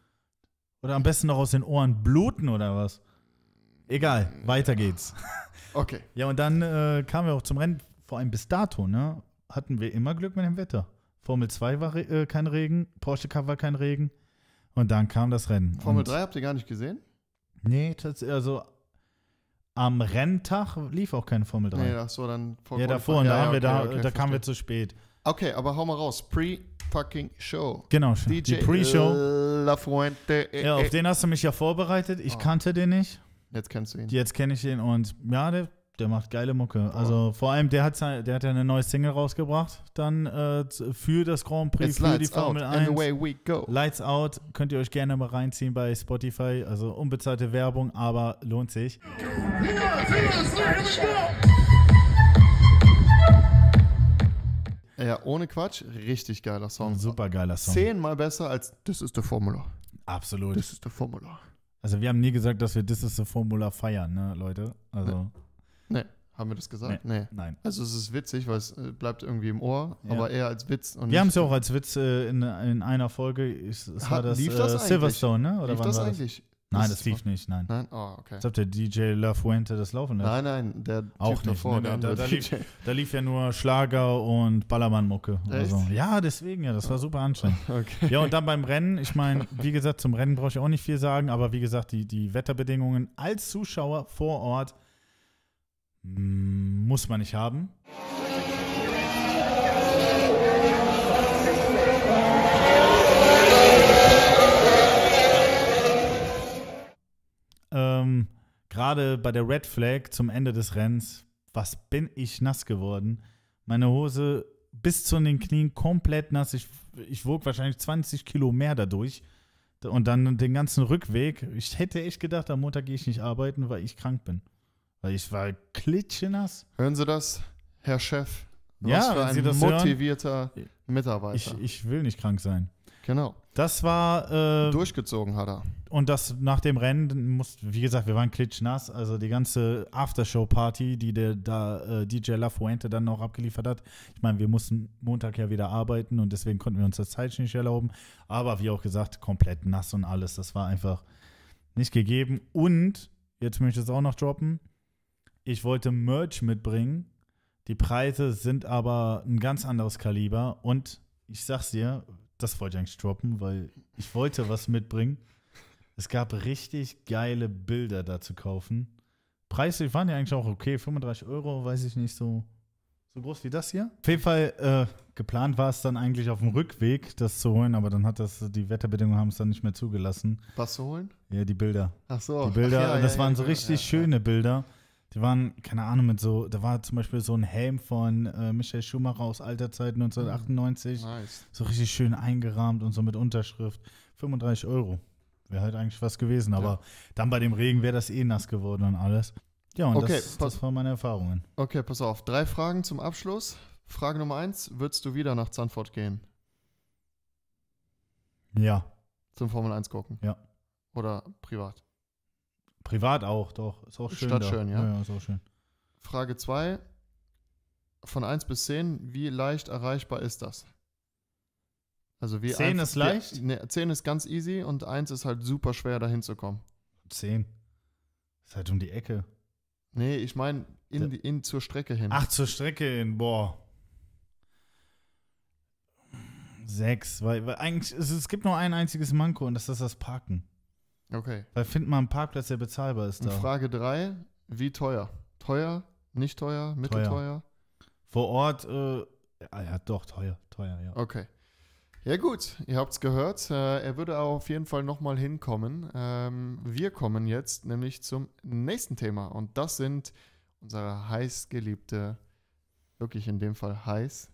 Oder am besten noch aus den Ohren bluten oder was? Egal, weiter geht's. <laughs> Okay. ja, und dann äh, kamen wir auch zum Rennen, vor allem bis dato, ne? Hatten wir immer Glück mit dem Wetter. Formel 2 war äh, kein Regen, Porsche Cup war kein Regen. Und dann kam das Rennen. Formel und 3 habt ihr gar nicht gesehen? Nee, also am Renntag lief auch keine Formel 3. Nee, ach so, dann vor Ja, davor, und ja, da, haben ja, wir da, okay, da kamen wir zu spät. Okay, aber hau mal raus. Pre-fucking Show. Genau, DJ die Pre-Show. La Fuente. Eh, ja, auf eh. den hast du mich ja vorbereitet. Ich oh. kannte den nicht. Jetzt kennst du ihn. Jetzt kenne ich ihn und ja, der, der macht geile Mucke. Oh. Also vor allem, der hat, der hat ja eine neue Single rausgebracht, dann äh, für das Grand Prix, It's für die Formel 1. And away we go. Lights Out, könnt ihr euch gerne mal reinziehen bei Spotify. Also unbezahlte Werbung, aber lohnt sich. Ja, ohne Quatsch, richtig geiler Song. Super geiler Song. Zehnmal besser als Das ist der Formula. Absolut. Das ist der Formula. Also wir haben nie gesagt, dass wir This is the Formula feiern, ne, Leute? Also. Nee. nee. Haben wir das gesagt? Nee. nee. Nein. Also es ist witzig, weil es äh, bleibt irgendwie im Ohr, ja. aber eher als Witz. wir haben es ja auch als Witz äh, in, in einer Folge. Es, es Hat, war das, lief das äh, Silverstone, ne? Oder lief das eigentlich? Nein, das, lief nicht, nein. Nein? Oh, okay. Als ob der DJ La Fuente das laufen lässt. Nein, nein, der auch nicht. Davor, ne, da, da, <laughs> lief, da, lief, ja nur Schlager und Ballermann-Mucke. So. Ja, deswegen ja, das war super anstrengend. <laughs> Okay. Ja, und dann beim Rennen, ich meine, wie gesagt, zum Rennen brauche ich auch nicht viel sagen, aber wie gesagt, die, die Wetterbedingungen als Zuschauer vor Ort mm, muss man nicht haben. Ähm, gerade bei der Red Flag zum Ende des Rennens, was bin ich nass geworden. Meine Hose bis zu den Knien komplett nass. Ich, ich wog wahrscheinlich 20 Kilo mehr dadurch. Und dann den ganzen Rückweg. Ich hätte echt gedacht, am Montag gehe ich nicht arbeiten, weil ich krank bin. Weil ich war klitschenass. Hören Sie das, Herr Chef? Was ja, für ein motivierter hören, Mitarbeiter. Ich, ich will nicht krank sein. Genau. Das war. Äh, Durchgezogen hat er. Und das nach dem Rennen, muss, wie gesagt, wir waren klitschnass. Also die ganze Aftershow-Party, die der da äh, DJ La Fuente dann noch abgeliefert hat. Ich meine, wir mussten Montag ja wieder arbeiten und deswegen konnten wir uns das Zeit nicht erlauben. Aber wie auch gesagt, komplett nass und alles. Das war einfach nicht gegeben. Und, jetzt möchte ich es auch noch droppen, ich wollte Merch mitbringen. Die Preise sind aber ein ganz anderes Kaliber. Und ich sag's dir, das wollte ich eigentlich droppen, weil ich wollte was mitbringen. Es gab richtig geile Bilder da zu kaufen. Preise waren ja eigentlich auch okay, 35 Euro, weiß ich nicht, so, so groß wie das hier. Auf jeden Fall, äh, geplant war es dann eigentlich auf dem Rückweg, das zu holen, aber dann hat das, die Wetterbedingungen haben es dann nicht mehr zugelassen. Was zu holen? Ja, die Bilder. Ach so. Die Bilder, ja, das ja, waren ja, so richtig schöne Bilder. Die waren, keine Ahnung, mit so, da war zum Beispiel so ein Helm von äh, Michael Schumacher aus alter Zeit 1998. Nice. So richtig schön eingerahmt und so mit Unterschrift. 35 Euro. Wäre halt eigentlich was gewesen, aber ja. dann bei dem Regen wäre das eh nass geworden und alles. Ja, und okay, das, das waren meine Erfahrungen. Okay, pass auf. Drei Fragen zum Abschluss. Frage Nummer eins: Würdest du wieder nach Zandvoort gehen? Ja. Zum Formel 1 gucken? Ja. Oder privat? Privat auch, doch. Ist auch schön. Stadt da. schön, ja. ja. Ja, ist auch schön. Frage 2. Von 1 bis 10, wie leicht erreichbar ist das? Also wie 10 ist leicht? Ne, 10 ist ganz easy und 1 ist halt super schwer, dahin zu kommen. 10. Ist halt um die Ecke. Nee, ich meine in, in, zur Strecke hin. Ach, zur Strecke hin, boah. Sechs, weil, weil eigentlich, es, es gibt nur ein einziges Manko und das ist das Parken. Okay. Weil findet man einen Parkplatz, der bezahlbar ist. Da. Und Frage 3, wie teuer? Teuer, Nicht teuer? Mittelteuer? Vor Ort, äh, ja, ja, doch, teuer, teuer, ja. Okay. Ja gut, ihr habt es gehört. Äh, er würde auf jeden Fall nochmal hinkommen. Ähm, wir kommen jetzt nämlich zum nächsten Thema und das sind unsere heiß geliebte, wirklich in dem Fall heiß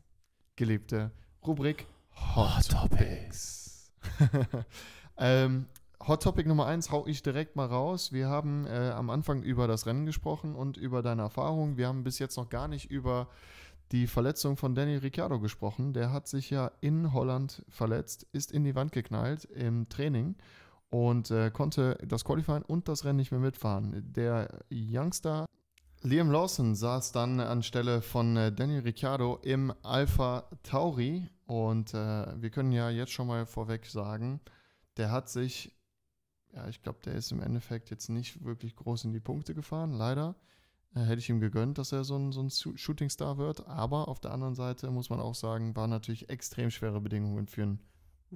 geliebte Rubrik Hot, Hot Topics. <laughs> ähm, Hot Topic Nummer 1 hau ich direkt mal raus. Wir haben äh, am Anfang über das Rennen gesprochen und über deine Erfahrungen. Wir haben bis jetzt noch gar nicht über die Verletzung von Danny Ricciardo gesprochen. Der hat sich ja in Holland verletzt, ist in die Wand geknallt im Training und äh, konnte das Qualifying und das Rennen nicht mehr mitfahren. Der Youngster Liam Lawson saß dann anstelle von äh, Danny Ricciardo im Alpha Tauri und äh, wir können ja jetzt schon mal vorweg sagen, der hat sich ja, ich glaube, der ist im Endeffekt jetzt nicht wirklich groß in die Punkte gefahren, leider. Äh, hätte ich ihm gegönnt, dass er so ein, so ein Shootingstar wird. Aber auf der anderen Seite muss man auch sagen, waren natürlich extrem schwere Bedingungen für einen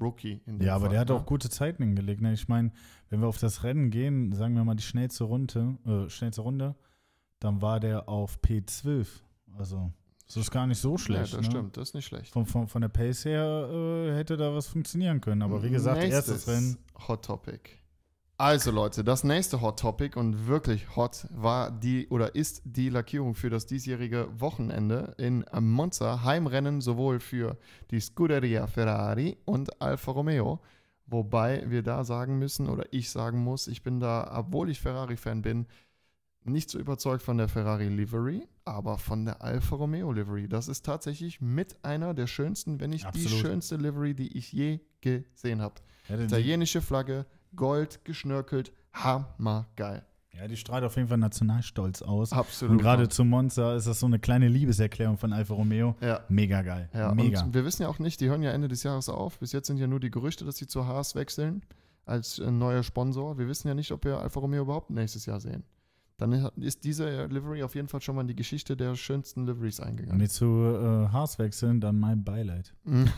Rookie. ja, aber Fall, der hat ne? auch gute Zeiten hingelegt. Ne? Ich meine, wenn wir auf das Rennen gehen, sagen wir mal die schnellste Runde, äh, schnellste Runde, dann war der auf P12. Also, das ist gar nicht so schlecht. Ja, das ne? stimmt, das ist nicht schlecht. Von, von, von der Pace her äh, hätte da was funktionieren können. Aber wie gesagt, Nächstes erstes Rennen. Hot Topic. Also Leute, das nächste Hot Topic und wirklich hot war die oder ist die Lackierung für das diesjährige Wochenende in Monza. Heimrennen sowohl für die Scuderia Ferrari und Alfa Romeo. Wobei wir da sagen müssen oder ich sagen muss, ich bin da, obwohl ich Ferrari-Fan bin, nicht so überzeugt von der Ferrari Livery, aber von der Alfa Romeo Livery. Das ist tatsächlich mit einer der schönsten, wenn nicht Absolut. die schönste Livery, die ich je gesehen habe. Ja, Italienische Flagge, Gold geschnörkelt, hammergeil. Ja, die strahlt auf jeden Fall Nationalstolz aus. Absolut. Und gerade zu Monza ist das so eine kleine Liebeserklärung von Alfa Romeo. Ja. Mega geil. Ja, Mega. Und wir wissen ja auch nicht, die hören ja Ende des Jahres auf. Bis jetzt sind ja nur die Gerüchte, dass sie zur Haas wechseln als äh, neuer Sponsor. Wir wissen ja nicht, ob wir Alfa Romeo überhaupt nächstes Jahr sehen. Dann ist diese Livery auf jeden Fall schon mal in die Geschichte der schönsten Liveries eingegangen. Wenn die zu äh, Haas wechseln, dann mein Beileid. <laughs> <laughs>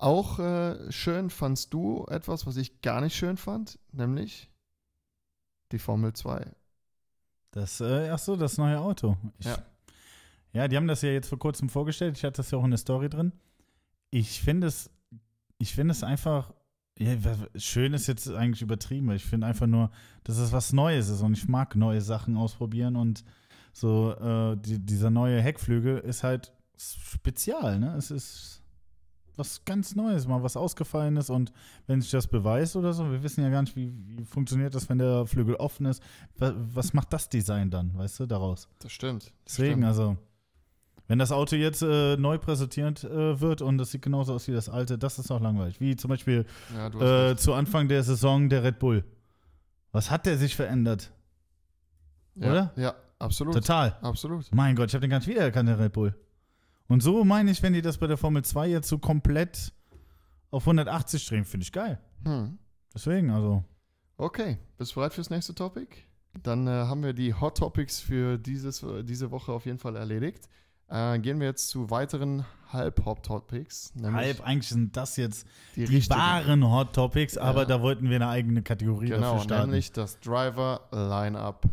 Auch äh, schön fandst du etwas, was ich gar nicht schön fand, nämlich die Formel 2. Das, äh, ach so, das neue Auto. Ich, ja. ja, die haben das ja jetzt vor kurzem vorgestellt. Ich hatte das ja auch in der Story drin. Ich finde es, ich finde es einfach, ja, schön ist jetzt eigentlich übertrieben. Ich finde einfach nur, dass es was Neues ist und ich mag neue Sachen ausprobieren und so äh, die, dieser neue Heckflügel ist halt spezial, ne? Es ist was ganz Neues, mal was ausgefallen ist und wenn sich das beweist oder so, wir wissen ja gar nicht, wie, wie funktioniert das, wenn der Flügel offen ist. Was, was, macht das Design dann, weißt du, daraus? Das stimmt. Das Deswegen, stimmt. also, wenn das Auto jetzt äh, neu präsentiert äh, wird und das sieht genauso aus wie das alte, das ist auch langweilig. Wie zum Beispiel ja, äh, zu Anfang der Saison der Red Bull. Was hat der sich verändert? Ja, Oder? Ja, absolut. Total. Absolut. Mein Gott, ich habe den gar nicht wiedererkannt, der Red Bull. Und so meine ich, wenn die das bei der Formel 2 jetzt so komplett auf 180 drehen, finde ich geil. Hm. Deswegen, also. Okay, bist du bereit fürs nächste Topic? Dann äh, haben wir die Hot Topics für dieses, diese Woche auf jeden Fall erledigt. Äh, gehen wir jetzt zu weiteren Halb-Hot Topics. Halb, eigentlich sind das jetzt die, die wahren Hot Topics, aber ja. da wollten wir eine eigene Kategorie genau, dafür starten. nämlich das Driver Lineup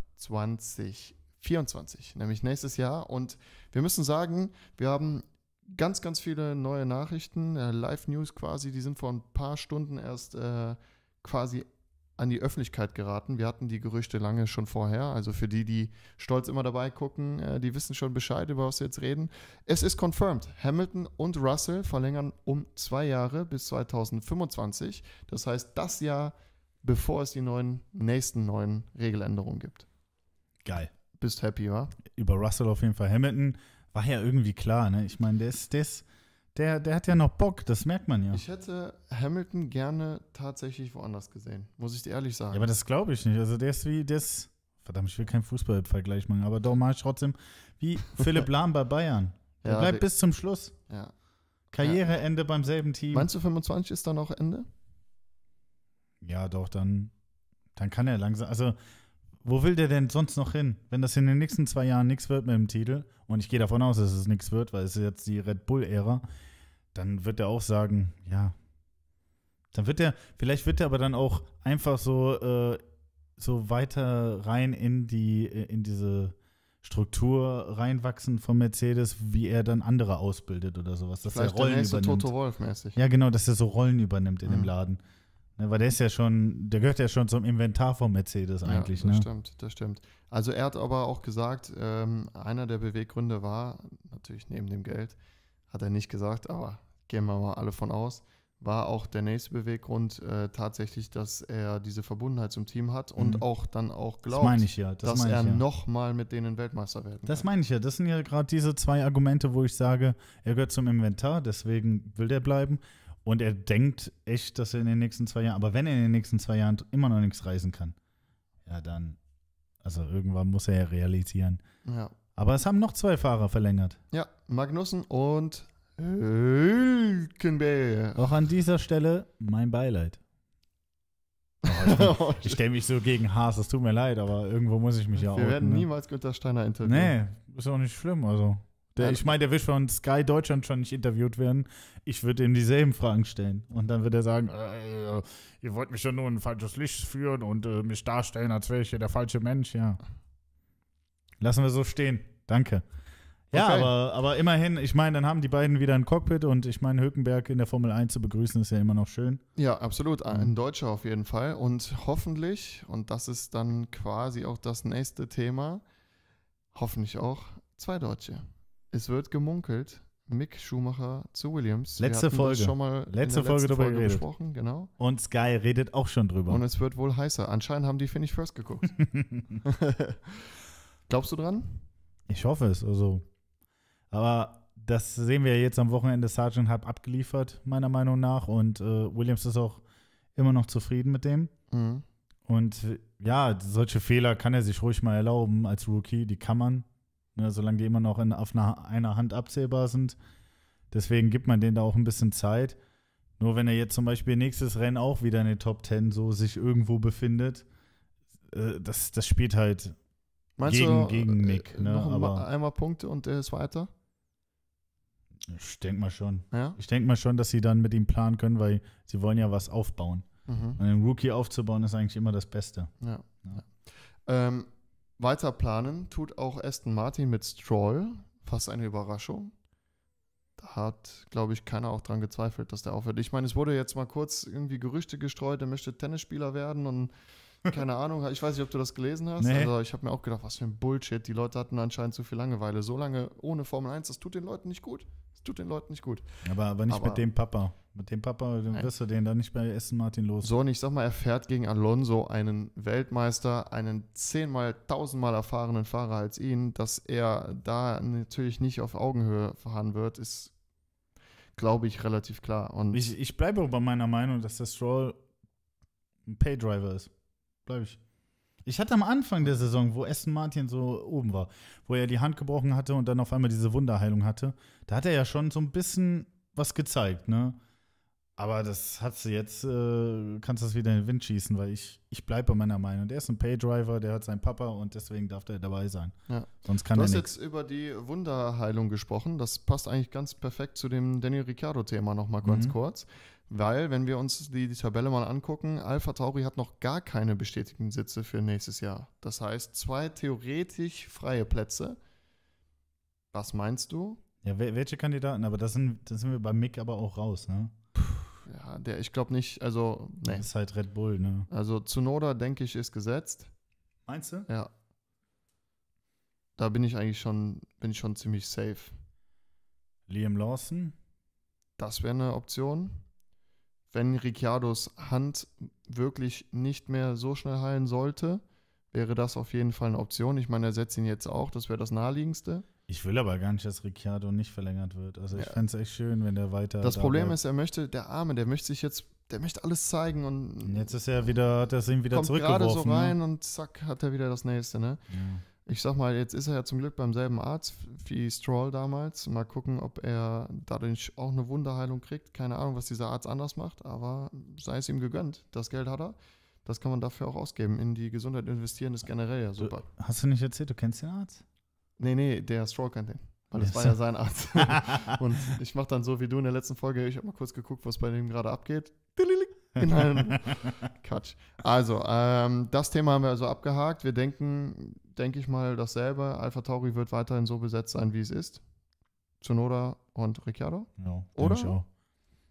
2024, nämlich nächstes Jahr. Und wir müssen sagen, wir haben ganz, ganz viele neue Nachrichten, äh, Live-News quasi, die sind vor ein paar Stunden erst äh, quasi an die Öffentlichkeit geraten. Wir hatten die Gerüchte lange schon vorher. Also für die, die stolz immer dabei gucken, äh, die wissen schon Bescheid, über was wir jetzt reden. Es ist confirmed. Hamilton und Russell verlängern um zwei Jahre bis 2025. Das heißt, das Jahr, bevor es die neuen, nächsten neuen Regeländerungen gibt. Geil bist happy, wa? Über Russell auf jeden Fall. Hamilton war ja irgendwie klar, ne? Ich meine, der ist, der, ist, der, der hat ja noch Bock, das merkt man ja. Ich hätte Hamilton gerne tatsächlich woanders gesehen, muss ich dir ehrlich sagen. Ja, aber das glaube ich nicht. Also der ist wie, ist, verdammt, ich will keinen Fußballvergleich machen, aber doch mache ich trotzdem wie <laughs> Philipp Lahm bei Bayern. Der ja, bleibt bis zum Schluss. Ja. Karriereende ja. beim selben Team. Meinst du 25 ist dann auch Ende? Ja, doch, dann, dann kann er langsam, also wo will der denn sonst noch hin? Wenn das in den nächsten zwei Jahren nichts wird mit dem Titel, und ich gehe davon aus, dass es nichts wird, weil es ist jetzt die Red Bull-Ära, dann wird er auch sagen, ja. Dann wird er, vielleicht wird er aber dann auch einfach so äh, so weiter rein in die, in diese Struktur reinwachsen von Mercedes, wie er dann andere ausbildet oder sowas. Dass Vielleicht er Rollen der nächste übernimmt. Toto Wolf mäßig. Ja, genau, dass er so Rollen übernimmt in Mhm. dem Laden. Ne, weil der ist ja schon, der gehört ja schon zum Inventar von Mercedes eigentlich. Ja, das ne? stimmt, das stimmt. Also er hat aber auch gesagt, ähm, einer der Beweggründe war, natürlich neben dem Geld, hat er nicht gesagt, aber gehen wir mal alle von aus, war auch der nächste Beweggrund äh, tatsächlich, dass er diese Verbundenheit zum Team hat und Mhm. auch dann auch Das glaubt, ich ja. Das dass er ja. nochmal mit denen Weltmeister werden Das kann. meine ich ja. Das sind ja gerade diese zwei Argumente, wo ich sage, er gehört zum Inventar, deswegen will der bleiben. Und er denkt echt, dass er in den nächsten zwei Jahren, aber wenn er in den nächsten zwei Jahren immer noch nichts reisen kann, ja dann, also irgendwann muss er ja realisieren. Ja. Aber es haben noch zwei Fahrer verlängert. ja, Magnussen und Hülkenberg. Auch an dieser Stelle mein Beileid. <laughs> Ich stelle mich so gegen Haas, es tut mir leid, aber irgendwo muss ich mich ja auch. Wir werden niemals Günther Steiner interviewen. Nee, ist auch nicht schlimm. Also. Der, ich meine, der will von Sky Deutschland schon nicht interviewt werden. Ich würde ihm dieselben Fragen stellen. Und dann wird er sagen, äh, ihr wollt mich schon nur in ein falsches Licht führen und äh, mich darstellen, als wäre ich hier der falsche Mensch. Ja. Lassen wir so stehen. Danke. Ja, Okay. aber, aber immerhin, ich meine, dann haben die beiden wieder ein Cockpit und ich meine, Hülkenberg in der Formel 1 zu begrüßen, ist ja immer noch schön. Ja, absolut. Mhm. Ein Deutscher auf jeden Fall. Und hoffentlich, und das ist dann quasi auch das nächste Thema, hoffentlich auch zwei Deutsche. Es wird gemunkelt, Mick Schumacher zu Williams. Letzte Folge. Schon mal Letzte Folge letzten drüber Folge geredet. besprochen, genau. Und Sky redet auch schon drüber. Und es wird wohl heißer. Anscheinend haben die Finish First geguckt. <laughs> <laughs> Glaubst du dran? Ich hoffe es. Also. Aber das sehen wir jetzt am Wochenende. Sargent hat abgeliefert, meiner Meinung nach. Und äh, Williams ist auch immer noch zufrieden mit dem. Mhm. Und ja, solche Fehler kann er sich ruhig mal erlauben als Rookie. Die kann man, ne, solange die immer noch in, auf einer, einer Hand abzählbar sind. Deswegen gibt man denen da auch ein bisschen Zeit. Nur wenn er jetzt zum Beispiel nächstes Rennen auch wieder in den Top 10 so sich irgendwo befindet, äh, das, das spielt halt Meinst Gegen- du, gegen äh, Mick, ne, noch einmal, aber- einmal Punkte und er ist weiter? Ich denke mal schon. Ja. Ich denke mal schon, dass sie dann mit ihm planen können, weil sie wollen ja was aufbauen. Mhm. Und einen Rookie aufzubauen ist eigentlich immer das Beste. Ja. Ja. ja. Ähm, weiter planen tut auch Aston Martin mit Stroll. Fast eine Überraschung. Da hat, glaube ich, keiner auch dran gezweifelt, dass der aufhört. Ich meine, es wurde jetzt mal kurz irgendwie Gerüchte gestreut, er möchte Tennisspieler werden und <laughs> keine Ahnung. Ich weiß nicht, ob du das gelesen hast. Nee. Also ich habe mir auch gedacht, was für ein Bullshit. Die Leute hatten anscheinend zu viel Langeweile. So lange ohne Formel 1, das tut den Leuten nicht gut. Das tut den Leuten nicht gut. Aber, aber nicht Aber- mit dem Papa. Mit dem Papa dann wirst du den dann nicht bei Aston Martin los. So, und ich sag mal, er fährt gegen Alonso, einen Weltmeister, einen zehnmal, tausendmal erfahrenen Fahrer als ihn. Dass er da natürlich nicht auf Augenhöhe fahren wird, ist, glaube ich, relativ klar. Und Ich, ich bleibe aber bei meiner Meinung, dass der Stroll ein Paydriver ist. Bleibe ich. Ich hatte am Anfang der Saison, wo Aston Martin so oben war, wo er die Hand gebrochen hatte und dann auf einmal diese Wunderheilung hatte, da hat er ja schon so ein bisschen was gezeigt, ne? Aber das hat sie jetzt, äh, kannst du das wieder in den Wind schießen, weil ich, ich bleibe bei meiner Meinung. Der ist ein Paydriver, der hat seinen Papa und deswegen darf der dabei sein. Ja. Sonst kann du hast jetzt über die Wunderheilung gesprochen. Das passt eigentlich ganz perfekt zu dem Daniel Ricciardo-Thema nochmal ganz Mhm. kurz. Weil, wenn wir uns die, die Tabelle mal angucken, Alpha Tauri hat noch gar keine bestätigten Sitze für nächstes Jahr. Das heißt, zwei theoretisch freie Plätze. Was meinst du? Ja, wel- welche Kandidaten? Aber das sind, das sind wir bei Mick aber auch raus, ne? Ja, der, ich glaube nicht, also, nee. Das ist halt Red Bull, ne? Also Zunoda, denke ich, ist gesetzt. Meinst du? Ja. Da bin ich eigentlich schon, bin ich schon ziemlich safe. Liam Lawson? Das wäre eine Option. Wenn Ricciardos Hand wirklich nicht mehr so schnell heilen sollte, wäre das auf jeden Fall eine Option. Ich meine, er setzt ihn jetzt auch, das wäre das naheliegendste. Ich will aber gar nicht, dass Ricciardo nicht verlängert wird. Also ich Ja. fände es echt schön, wenn der weiter. Das da Problem bleibt. ist, er möchte, der Arme, der möchte sich jetzt, der möchte alles zeigen und Jetzt ist er wieder, hat er es ihm wieder kommt gerade so zurückgeworfen. rein ne? und zack, hat er wieder das nächste, ne? Ja. Ich sag mal, jetzt ist er ja zum Glück beim selben Arzt wie Stroll damals. Mal gucken, ob er dadurch auch eine Wunderheilung kriegt. Keine Ahnung, was dieser Arzt anders macht, aber sei es ihm gegönnt. Das Geld hat er. Das kann man dafür auch ausgeben. In die Gesundheit investieren ist generell ja super. Hast du nicht erzählt, du kennst den Arzt? Nee, nee, der Stroll kennt den. Weil das war ja sein Arzt. <laughs> und ich mach dann so wie du in der letzten Folge. Ich habe mal kurz geguckt, was bei dem gerade abgeht. <laughs> in einem Quatsch. Also, ähm, das Thema haben wir also abgehakt. Wir denken, denke ich mal, dasselbe. Alpha Tauri wird weiterhin so besetzt sein, wie es ist. Zunoda und Ricciardo. Ja, Oder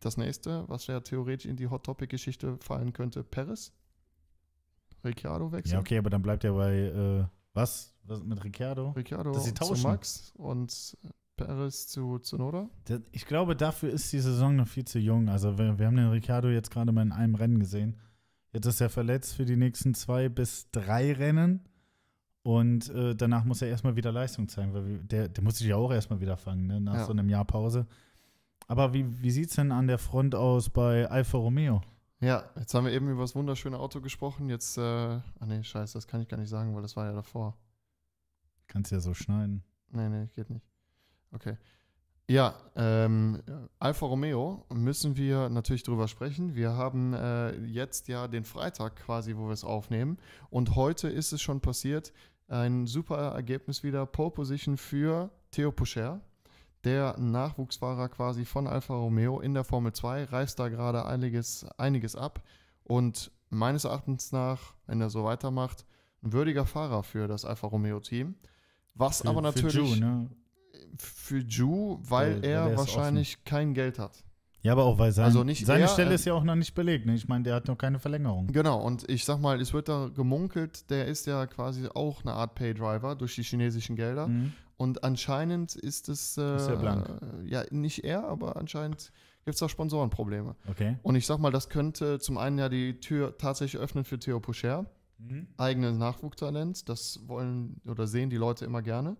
das nächste, was ja theoretisch in die Hot Topic-Geschichte fallen könnte, Paris. Ricciardo wechseln. Ja, okay, aber dann bleibt er bei, äh, was? Was mit Ricciardo? Ricciardo Dass sie zu. Max und Paris zu Zunoda. Ich glaube, dafür ist die Saison noch viel zu jung. Also wir, wir haben den Ricciardo jetzt gerade mal in einem Rennen gesehen. Jetzt ist er verletzt für die nächsten zwei bis drei Rennen. Und äh, danach muss er erstmal wieder Leistung zeigen, weil der, der muss sich ja auch erstmal wieder fangen, ne? nach Ja. so einem Jahr Pause. Aber wie, wie sieht es denn an der Front aus bei Alfa Romeo? Ja, jetzt haben wir eben über das wunderschöne Auto gesprochen. Jetzt, äh, ah nee, scheiße, das kann ich gar nicht sagen, weil das war ja davor. Kannst ja so schneiden. Nee, nee, geht nicht. Okay. Ja, ähm, Alfa Romeo müssen wir natürlich drüber sprechen. Wir haben äh, jetzt ja den Freitag quasi, wo wir es aufnehmen. Und heute ist es schon passiert. Ein super Ergebnis wieder. Pole Position für Theo Pocher, der Nachwuchsfahrer quasi von Alfa Romeo in der Formel 2. Reißt da gerade einiges, einiges ab. Und meines Erachtens nach, wenn er so weitermacht, ein würdiger Fahrer für das Alfa Romeo Team. Was Für- aber für natürlich Ju, ne? Für Ju, weil Weil- weil er ist wahrscheinlich kein Geld hat. Ja, aber auch weil sein, Also nicht seine er, Stelle äh, ist ja auch noch nicht belegt. Ne? Ich meine, der hat noch keine Verlängerung. Genau, und ich sag mal, es wird da gemunkelt, der ist ja quasi auch eine Art Paydriver durch die chinesischen Gelder. Mhm. Und anscheinend ist es. Äh, Ist er blank? Ja, nicht er, aber anscheinend gibt es da Sponsorenprobleme. Okay. Und ich sag mal, das könnte zum einen ja die Tür tatsächlich öffnen für Theo Pocher. Mhm. eigenes Nachwuchstalent. Das wollen oder sehen die Leute immer gerne.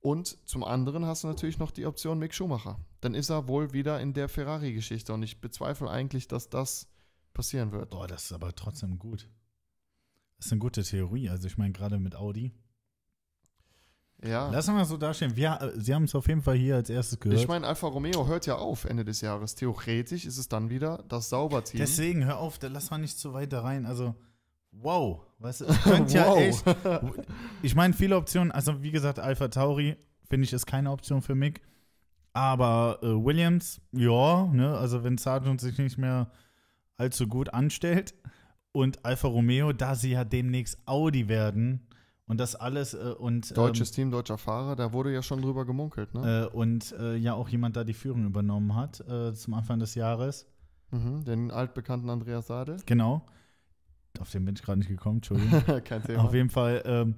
Und zum anderen hast du natürlich noch die Option Mick Schumacher. Dann ist er wohl wieder in der Ferrari-Geschichte und ich bezweifle eigentlich, dass das passieren wird. Boah, das ist aber trotzdem gut. Das ist eine gute Theorie. Also ich meine, gerade mit Audi. Ja. Lass mal so dastehen. Wir, Sie haben es auf jeden Fall hier als erstes gehört. Ich meine, Alfa Romeo hört ja auf Ende des Jahres. Theoretisch ist es dann wieder das Sauberteam. Deswegen, hör auf, da lass mal nicht zu weit da rein. Also, wow. Weißt du, <laughs> es könnte ja echt. <laughs> Ich meine, viele Optionen. Also, wie gesagt, Alpha Tauri, finde ich, ist keine Option für mich. Aber äh, Williams, ja, ne, also wenn Sargent sich nicht mehr allzu gut anstellt und Alfa Romeo, da sie ja demnächst Audi werden und das alles äh, und Deutsches Team, deutscher Fahrer, da wurde ja schon drüber gemunkelt, ne? äh, und äh, ja auch jemand da die Führung übernommen hat äh, zum Anfang des Jahres. Mhm, den altbekannten Andreas Sadel. Genau. Auf den bin ich gerade nicht gekommen, Entschuldigung. <laughs> Kein Thema. Auf jeden Fall, ähm,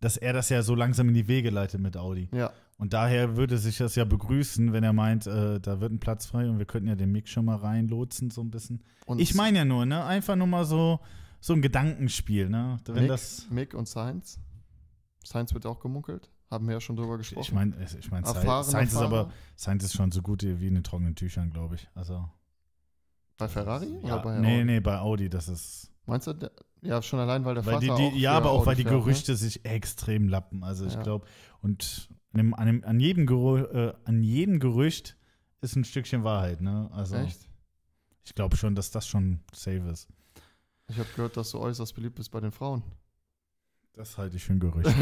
dass er das ja so langsam in die Wege leitet mit Audi. Ja, Und daher würde sich das ja begrüßen, wenn er meint, äh, da wird ein Platz frei und wir könnten ja den Mick schon mal reinlotsen, so ein bisschen. und ich meine ja nur, ne? Einfach nur mal so, so ein Gedankenspiel, ne? Wenn Mick, das. Mick und Sainz. Sainz wird auch gemunkelt. Haben wir ja schon drüber gesprochen. Ich meine, ich mein, Sainz ist aber. Sainz ist schon so gut wie in den trockenen Tüchern, glaube ich. Also. Bei Ferrari? Ja, oder bei nee, Audi? nee, bei Audi, das ist. Meinst du, ja, schon allein, weil der Weil Vater die, auch die, ja, für aber auch Audi weil die fährt, ne? Gerüchte sich extrem lappen. Also ich Ja. glaube, und an, dem, an, dem, an, jedem Gerü äh, an jedem Gerücht ist ein Stückchen Wahrheit, ne? Also Echt? ich glaube schon, dass das schon safe ist. Ich habe gehört, dass du äußerst beliebt bist bei den Frauen. Das halte ich für ein Gerücht. <laughs>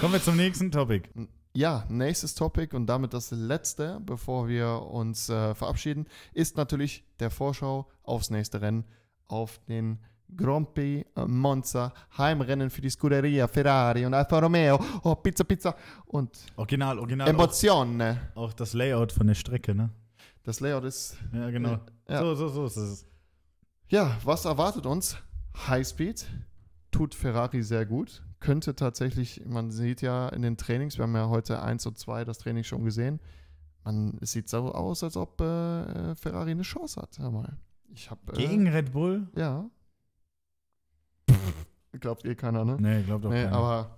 Kommen wir zum nächsten Topic. Ja, nächstes Topic und damit das letzte, bevor wir uns äh, verabschieden, ist natürlich der Vorschau aufs nächste Rennen, auf den Grand Prix äh, Monza, Heimrennen für die Scuderia Ferrari und Alfa Romeo. Oh, Pizza, Pizza und Original, original. Auch, Emotionen. auch das Layout von der Strecke, ne? Das Layout ist. Ja, genau. Ja. So, so, so ist es. Ja, was erwartet uns? Highspeed tut Ferrari sehr gut. Könnte tatsächlich, man sieht ja in den Trainings, wir haben ja heute 1 und 2 das Training schon gesehen. Man, es sieht so aus, als ob äh, Ferrari eine Chance hat. Hör mal. Ich habe. Äh, Gegen Red Bull? Ja. <laughs> Glaubt eh keiner, ne? Nee, glaubt doch Nee, keiner. aber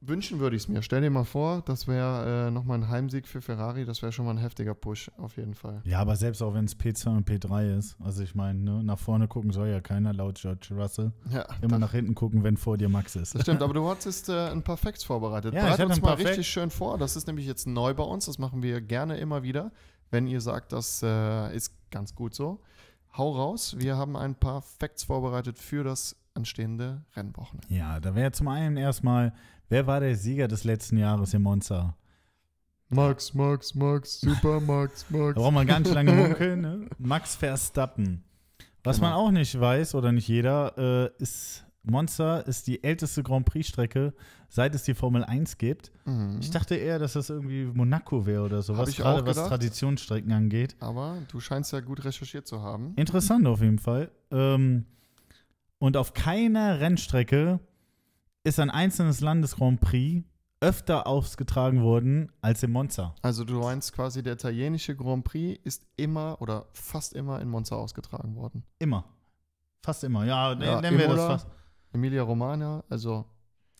wünschen würde ich es mir. Stell dir mal vor, das wäre äh, nochmal ein Heimsieg für Ferrari. Das wäre schon mal ein heftiger Push, auf jeden Fall. Ja, aber selbst auch wenn es P2 und P3 ist, also ich meine, ne, nach vorne gucken soll ja keiner laut George Russell. Ja, Immer nach hinten gucken, wenn vor dir Max ist. das stimmt. <laughs> Aber du hattest äh, ein paar Facts vorbereitet. Ja, Bereit uns mal Facts. richtig schön vor. Das ist nämlich jetzt neu bei uns. Das machen wir gerne immer wieder. Wenn ihr sagt, das äh, ist ganz gut so. Hau raus. Wir haben ein paar Facts vorbereitet für das anstehende Rennwochenende. Ja, da wäre zum einen erstmal, wer war der Sieger des letzten Jahres in Monza? Max, Max, Max, super Max, <laughs> Max. Da braucht man nicht lange <laughs> munkeln, ne? Max Verstappen. Was genau. man auch nicht weiß oder nicht jeder, äh, ist Monza ist die älteste Grand Prix-Strecke, seit es die Formel 1 gibt. Mhm. Ich dachte eher, dass das irgendwie Monaco wäre oder sowas, gerade was Traditionsstrecken angeht. Aber du scheinst ja gut recherchiert zu haben. Interessant auf jeden Fall. Ähm, und auf keiner Rennstrecke ist ein einzelnes Landes Grand Prix öfter ausgetragen worden als in Monza. Also du meinst quasi, der italienische Grand Prix ist immer oder fast immer in Monza ausgetragen worden. Immer. Fast immer, ja, ja nennen wir das fast. Emilia Romagna, also.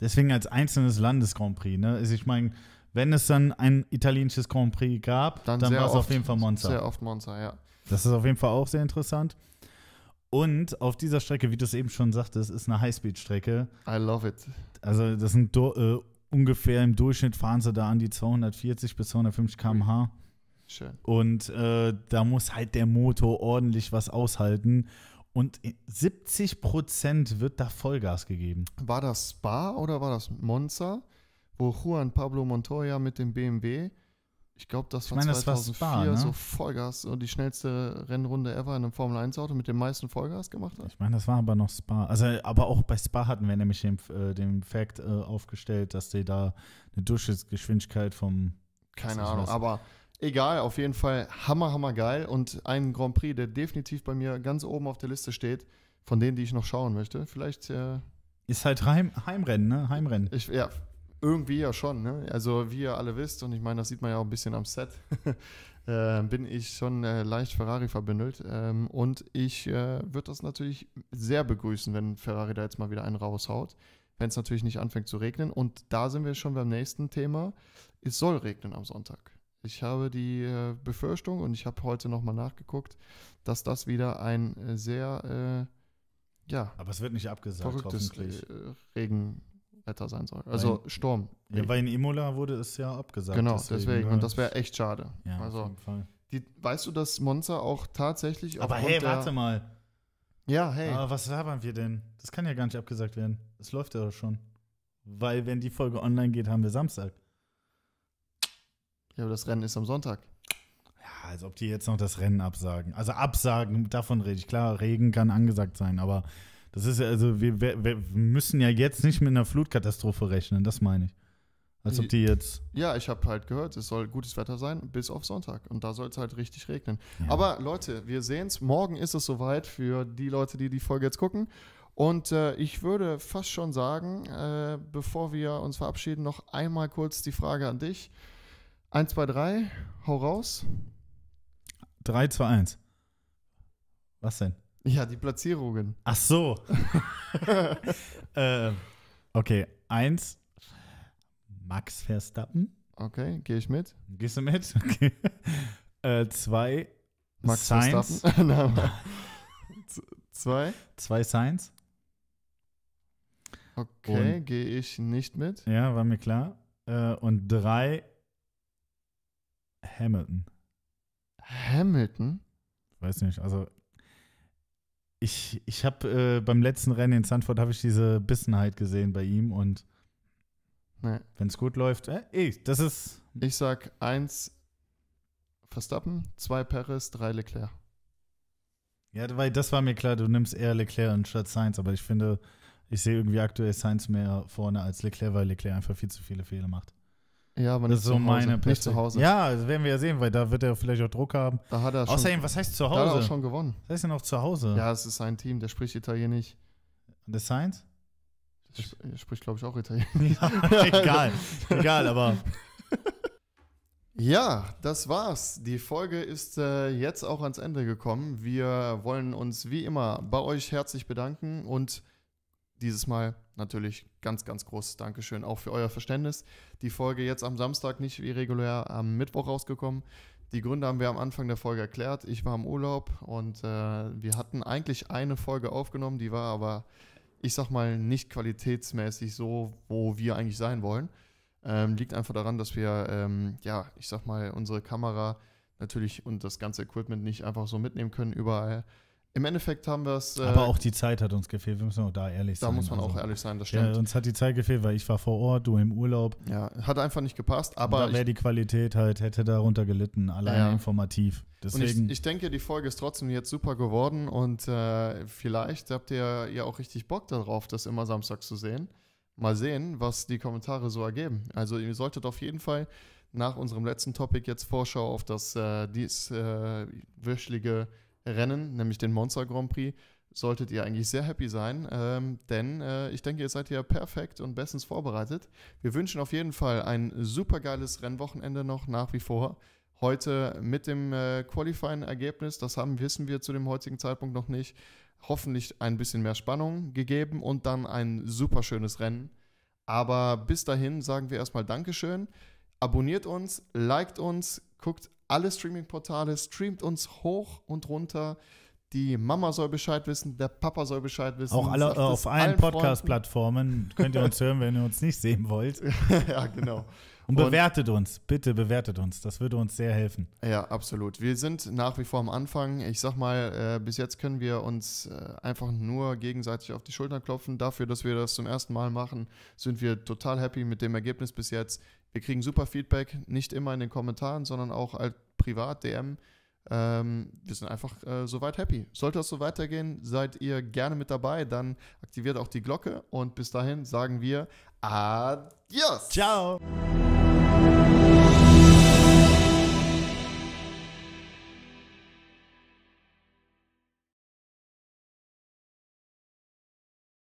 Deswegen als einzelnes Landes Grand Prix, ne? Also ich meine, wenn es dann ein italienisches Grand Prix gab, dann, dann war es auf jeden Fall Monza. Sehr oft Monza, ja. Das ist auf jeden Fall auch sehr interessant. Und auf dieser Strecke, wie du es eben schon sagtest, ist eine Highspeed-Strecke. I love it. Also das sind äh, ungefähr im Durchschnitt fahren sie da an die 240 bis 250 km/h. Schön. Und äh, da muss halt der Motor ordentlich was aushalten. Und 70 Prozent wird da Vollgas gegeben. War das Spa oder war das Monza, wo Juan Pablo Montoya mit dem BMW, ich glaube, das war ich meine, 2004, das war Spa, ne? so Vollgas und die schnellste Rennrunde ever in einem Formel-1-Auto mit dem meisten Vollgas gemacht hat? Ich meine, das war aber noch Spa. Also, aber auch bei Spa hatten wir nämlich den, äh, den Fact äh, aufgestellt, dass die da eine Durchschnittsgeschwindigkeit vom. Keine Ahnung, aber Egal, auf jeden Fall hammer, hammer geil und ein Grand Prix, der definitiv bei mir ganz oben auf der Liste steht, von denen, die ich noch schauen möchte. Vielleicht. Äh, ist halt Heim, Heimrennen, ne? Heimrennen. Ich, ja, irgendwie ja schon, ne? Also, wie ihr alle wisst, und ich meine, das sieht man ja auch ein bisschen am Set, <laughs> äh, bin ich schon äh, leicht Ferrari verbündelt. Ähm, und ich äh, würde das natürlich sehr begrüßen, wenn Ferrari da jetzt mal wieder einen raushaut. Wenn es natürlich nicht anfängt zu regnen. Und da sind wir schon beim nächsten Thema. Es soll regnen am Sonntag. Ich habe die äh, Befürchtung und ich habe heute nochmal nachgeguckt, dass das wieder ein äh, sehr, äh, ja. Aber es wird nicht abgesagt, verrücktes äh, Regenwetter sein soll. Also weil, Sturm. Ja, weil in Imola wurde es ja abgesagt. Genau, deswegen. deswegen und das wäre echt schade. Ja, also, auf jeden Fall. Die, weißt du, dass Monza auch tatsächlich. Aber hey, warte mal. Ja, hey. Aber was labern wir denn? Das kann ja gar nicht abgesagt werden. Das läuft ja doch schon. Weil, wenn die Folge online geht, haben wir Samstag. Ja, aber das Rennen ist am Sonntag. Ja, als ob die jetzt noch das Rennen absagen. Also absagen, davon rede ich. Klar, Regen kann angesagt sein, aber das ist ja, also wir, wir, wir müssen ja jetzt nicht mit einer Flutkatastrophe rechnen, das meine ich. Als ob die jetzt. Ja, ich habe halt gehört, es soll gutes Wetter sein, bis auf Sonntag. Und da soll es halt richtig regnen. Ja. Aber Leute, wir sehen es. Morgen ist es soweit für die Leute, die die Folge jetzt gucken. Und äh, ich würde fast schon sagen, äh, bevor wir uns verabschieden, noch einmal kurz die Frage an dich. 1, 2, 3, hau raus. 3, 2, 1. Was denn? Ja, die Platzierungen. Ach so. <laughs> äh, okay, 1. Max Verstappen. Okay, gehe ich mit. Gehst du mit? Okay. Äh, zwei. Max Science. Verstappen. <laughs> zwei. Zwei Science. Okay, gehe ich nicht mit. Ja, war mir klar. Äh, und drei Hamilton. Hamilton? Weiß nicht, also ich, ich habe äh, beim letzten Rennen in Sanford habe ich diese Bissenheit gesehen bei ihm und nee. wenn es gut läuft, äh, ey, das ist. Ich sag eins Verstappen, zwei Perez, drei Leclerc. Ja, weil das war mir klar, du nimmst eher Leclerc anstatt Sainz, aber ich finde, ich sehe irgendwie aktuell Sainz mehr vorne als Leclerc, weil Leclerc einfach viel zu viele Fehler macht. Ja, aber das ist so meine Nicht zu Hause. Ja, das werden wir ja sehen, weil da wird er vielleicht auch Druck haben. Da hat er schon, Außerdem, was heißt zu Hause? Da hat er auch schon gewonnen. Was heißt denn auch zu Hause? Ja, es ist sein Team, der spricht Italienisch. Und der Science? Der spricht, glaube ich, auch Italienisch. <laughs> Ja, egal. egal, aber. Ja, das war's. Die Folge ist äh, jetzt auch ans Ende gekommen. Wir wollen uns wie immer bei euch herzlich bedanken und dieses Mal natürlich ganz, ganz großes Dankeschön auch für euer Verständnis. Die Folge jetzt am Samstag nicht wie regulär am Mittwoch rausgekommen. Die Gründe haben wir am Anfang der Folge erklärt. Ich war im Urlaub und äh, wir hatten eigentlich eine Folge aufgenommen, die war aber, ich sag mal, nicht qualitätsmäßig so, wo wir eigentlich sein wollen. Ähm, liegt einfach daran, dass wir, ähm, ja, ich sag mal, unsere Kamera natürlich und das ganze Equipment nicht einfach so mitnehmen können überall. Im Endeffekt haben wir es. Äh, Aber auch die Zeit hat uns gefehlt, wir müssen auch da ehrlich da sein. Da muss man also, auch ehrlich sein, das stimmt. Ja, uns hat die Zeit gefehlt, weil ich war vor Ort, du im Urlaub. Ja, hat einfach nicht gepasst, aber. Da wäre die Qualität halt, hätte darunter gelitten, allein ja. informativ. Deswegen. Und ich, ich, denke, die Folge ist trotzdem jetzt super geworden und äh, vielleicht habt ihr ja auch richtig Bock darauf, das immer samstags zu sehen. Mal sehen, was die Kommentare so ergeben. Also, ihr solltet auf jeden Fall nach unserem letzten Topic jetzt Vorschau auf das äh, dieswöchige äh, Rennen, nämlich den Monster Grand Prix, solltet ihr eigentlich sehr happy sein, ähm, denn äh, ich denke, ihr seid ja perfekt und bestens vorbereitet. Wir wünschen auf jeden Fall ein super geiles Rennwochenende noch nach wie vor. Heute mit dem äh, Qualifying-Ergebnis, das haben, wissen wir zu dem heutigen Zeitpunkt noch nicht, hoffentlich ein bisschen mehr Spannung gegeben und dann ein super schönes Rennen. Aber bis dahin sagen wir erstmal Dankeschön. Abonniert uns, liked uns, guckt alle Streaming-Portale, streamt uns hoch und runter. Die Mama soll Bescheid wissen, der Papa soll Bescheid wissen. Auch alle, auf allen Podcast-Plattformen könnt ihr uns hören, wenn ihr uns nicht sehen wollt. <laughs> ja, genau. Und bewertet und, uns, bitte bewertet uns. Das würde uns sehr helfen. Ja, absolut. Wir sind nach wie vor am Anfang. Ich sag mal, äh, bis jetzt können wir uns äh, einfach nur gegenseitig auf die Schulter klopfen. Dafür, dass wir das zum ersten Mal machen, sind wir total happy mit dem Ergebnis bis jetzt. Wir kriegen super Feedback, nicht immer in den Kommentaren, sondern auch als privat, DM. Ähm, wir sind einfach äh, soweit happy. Sollte das so weitergehen, seid ihr gerne mit dabei. Dann aktiviert auch die Glocke und bis dahin sagen wir Adios. Ciao.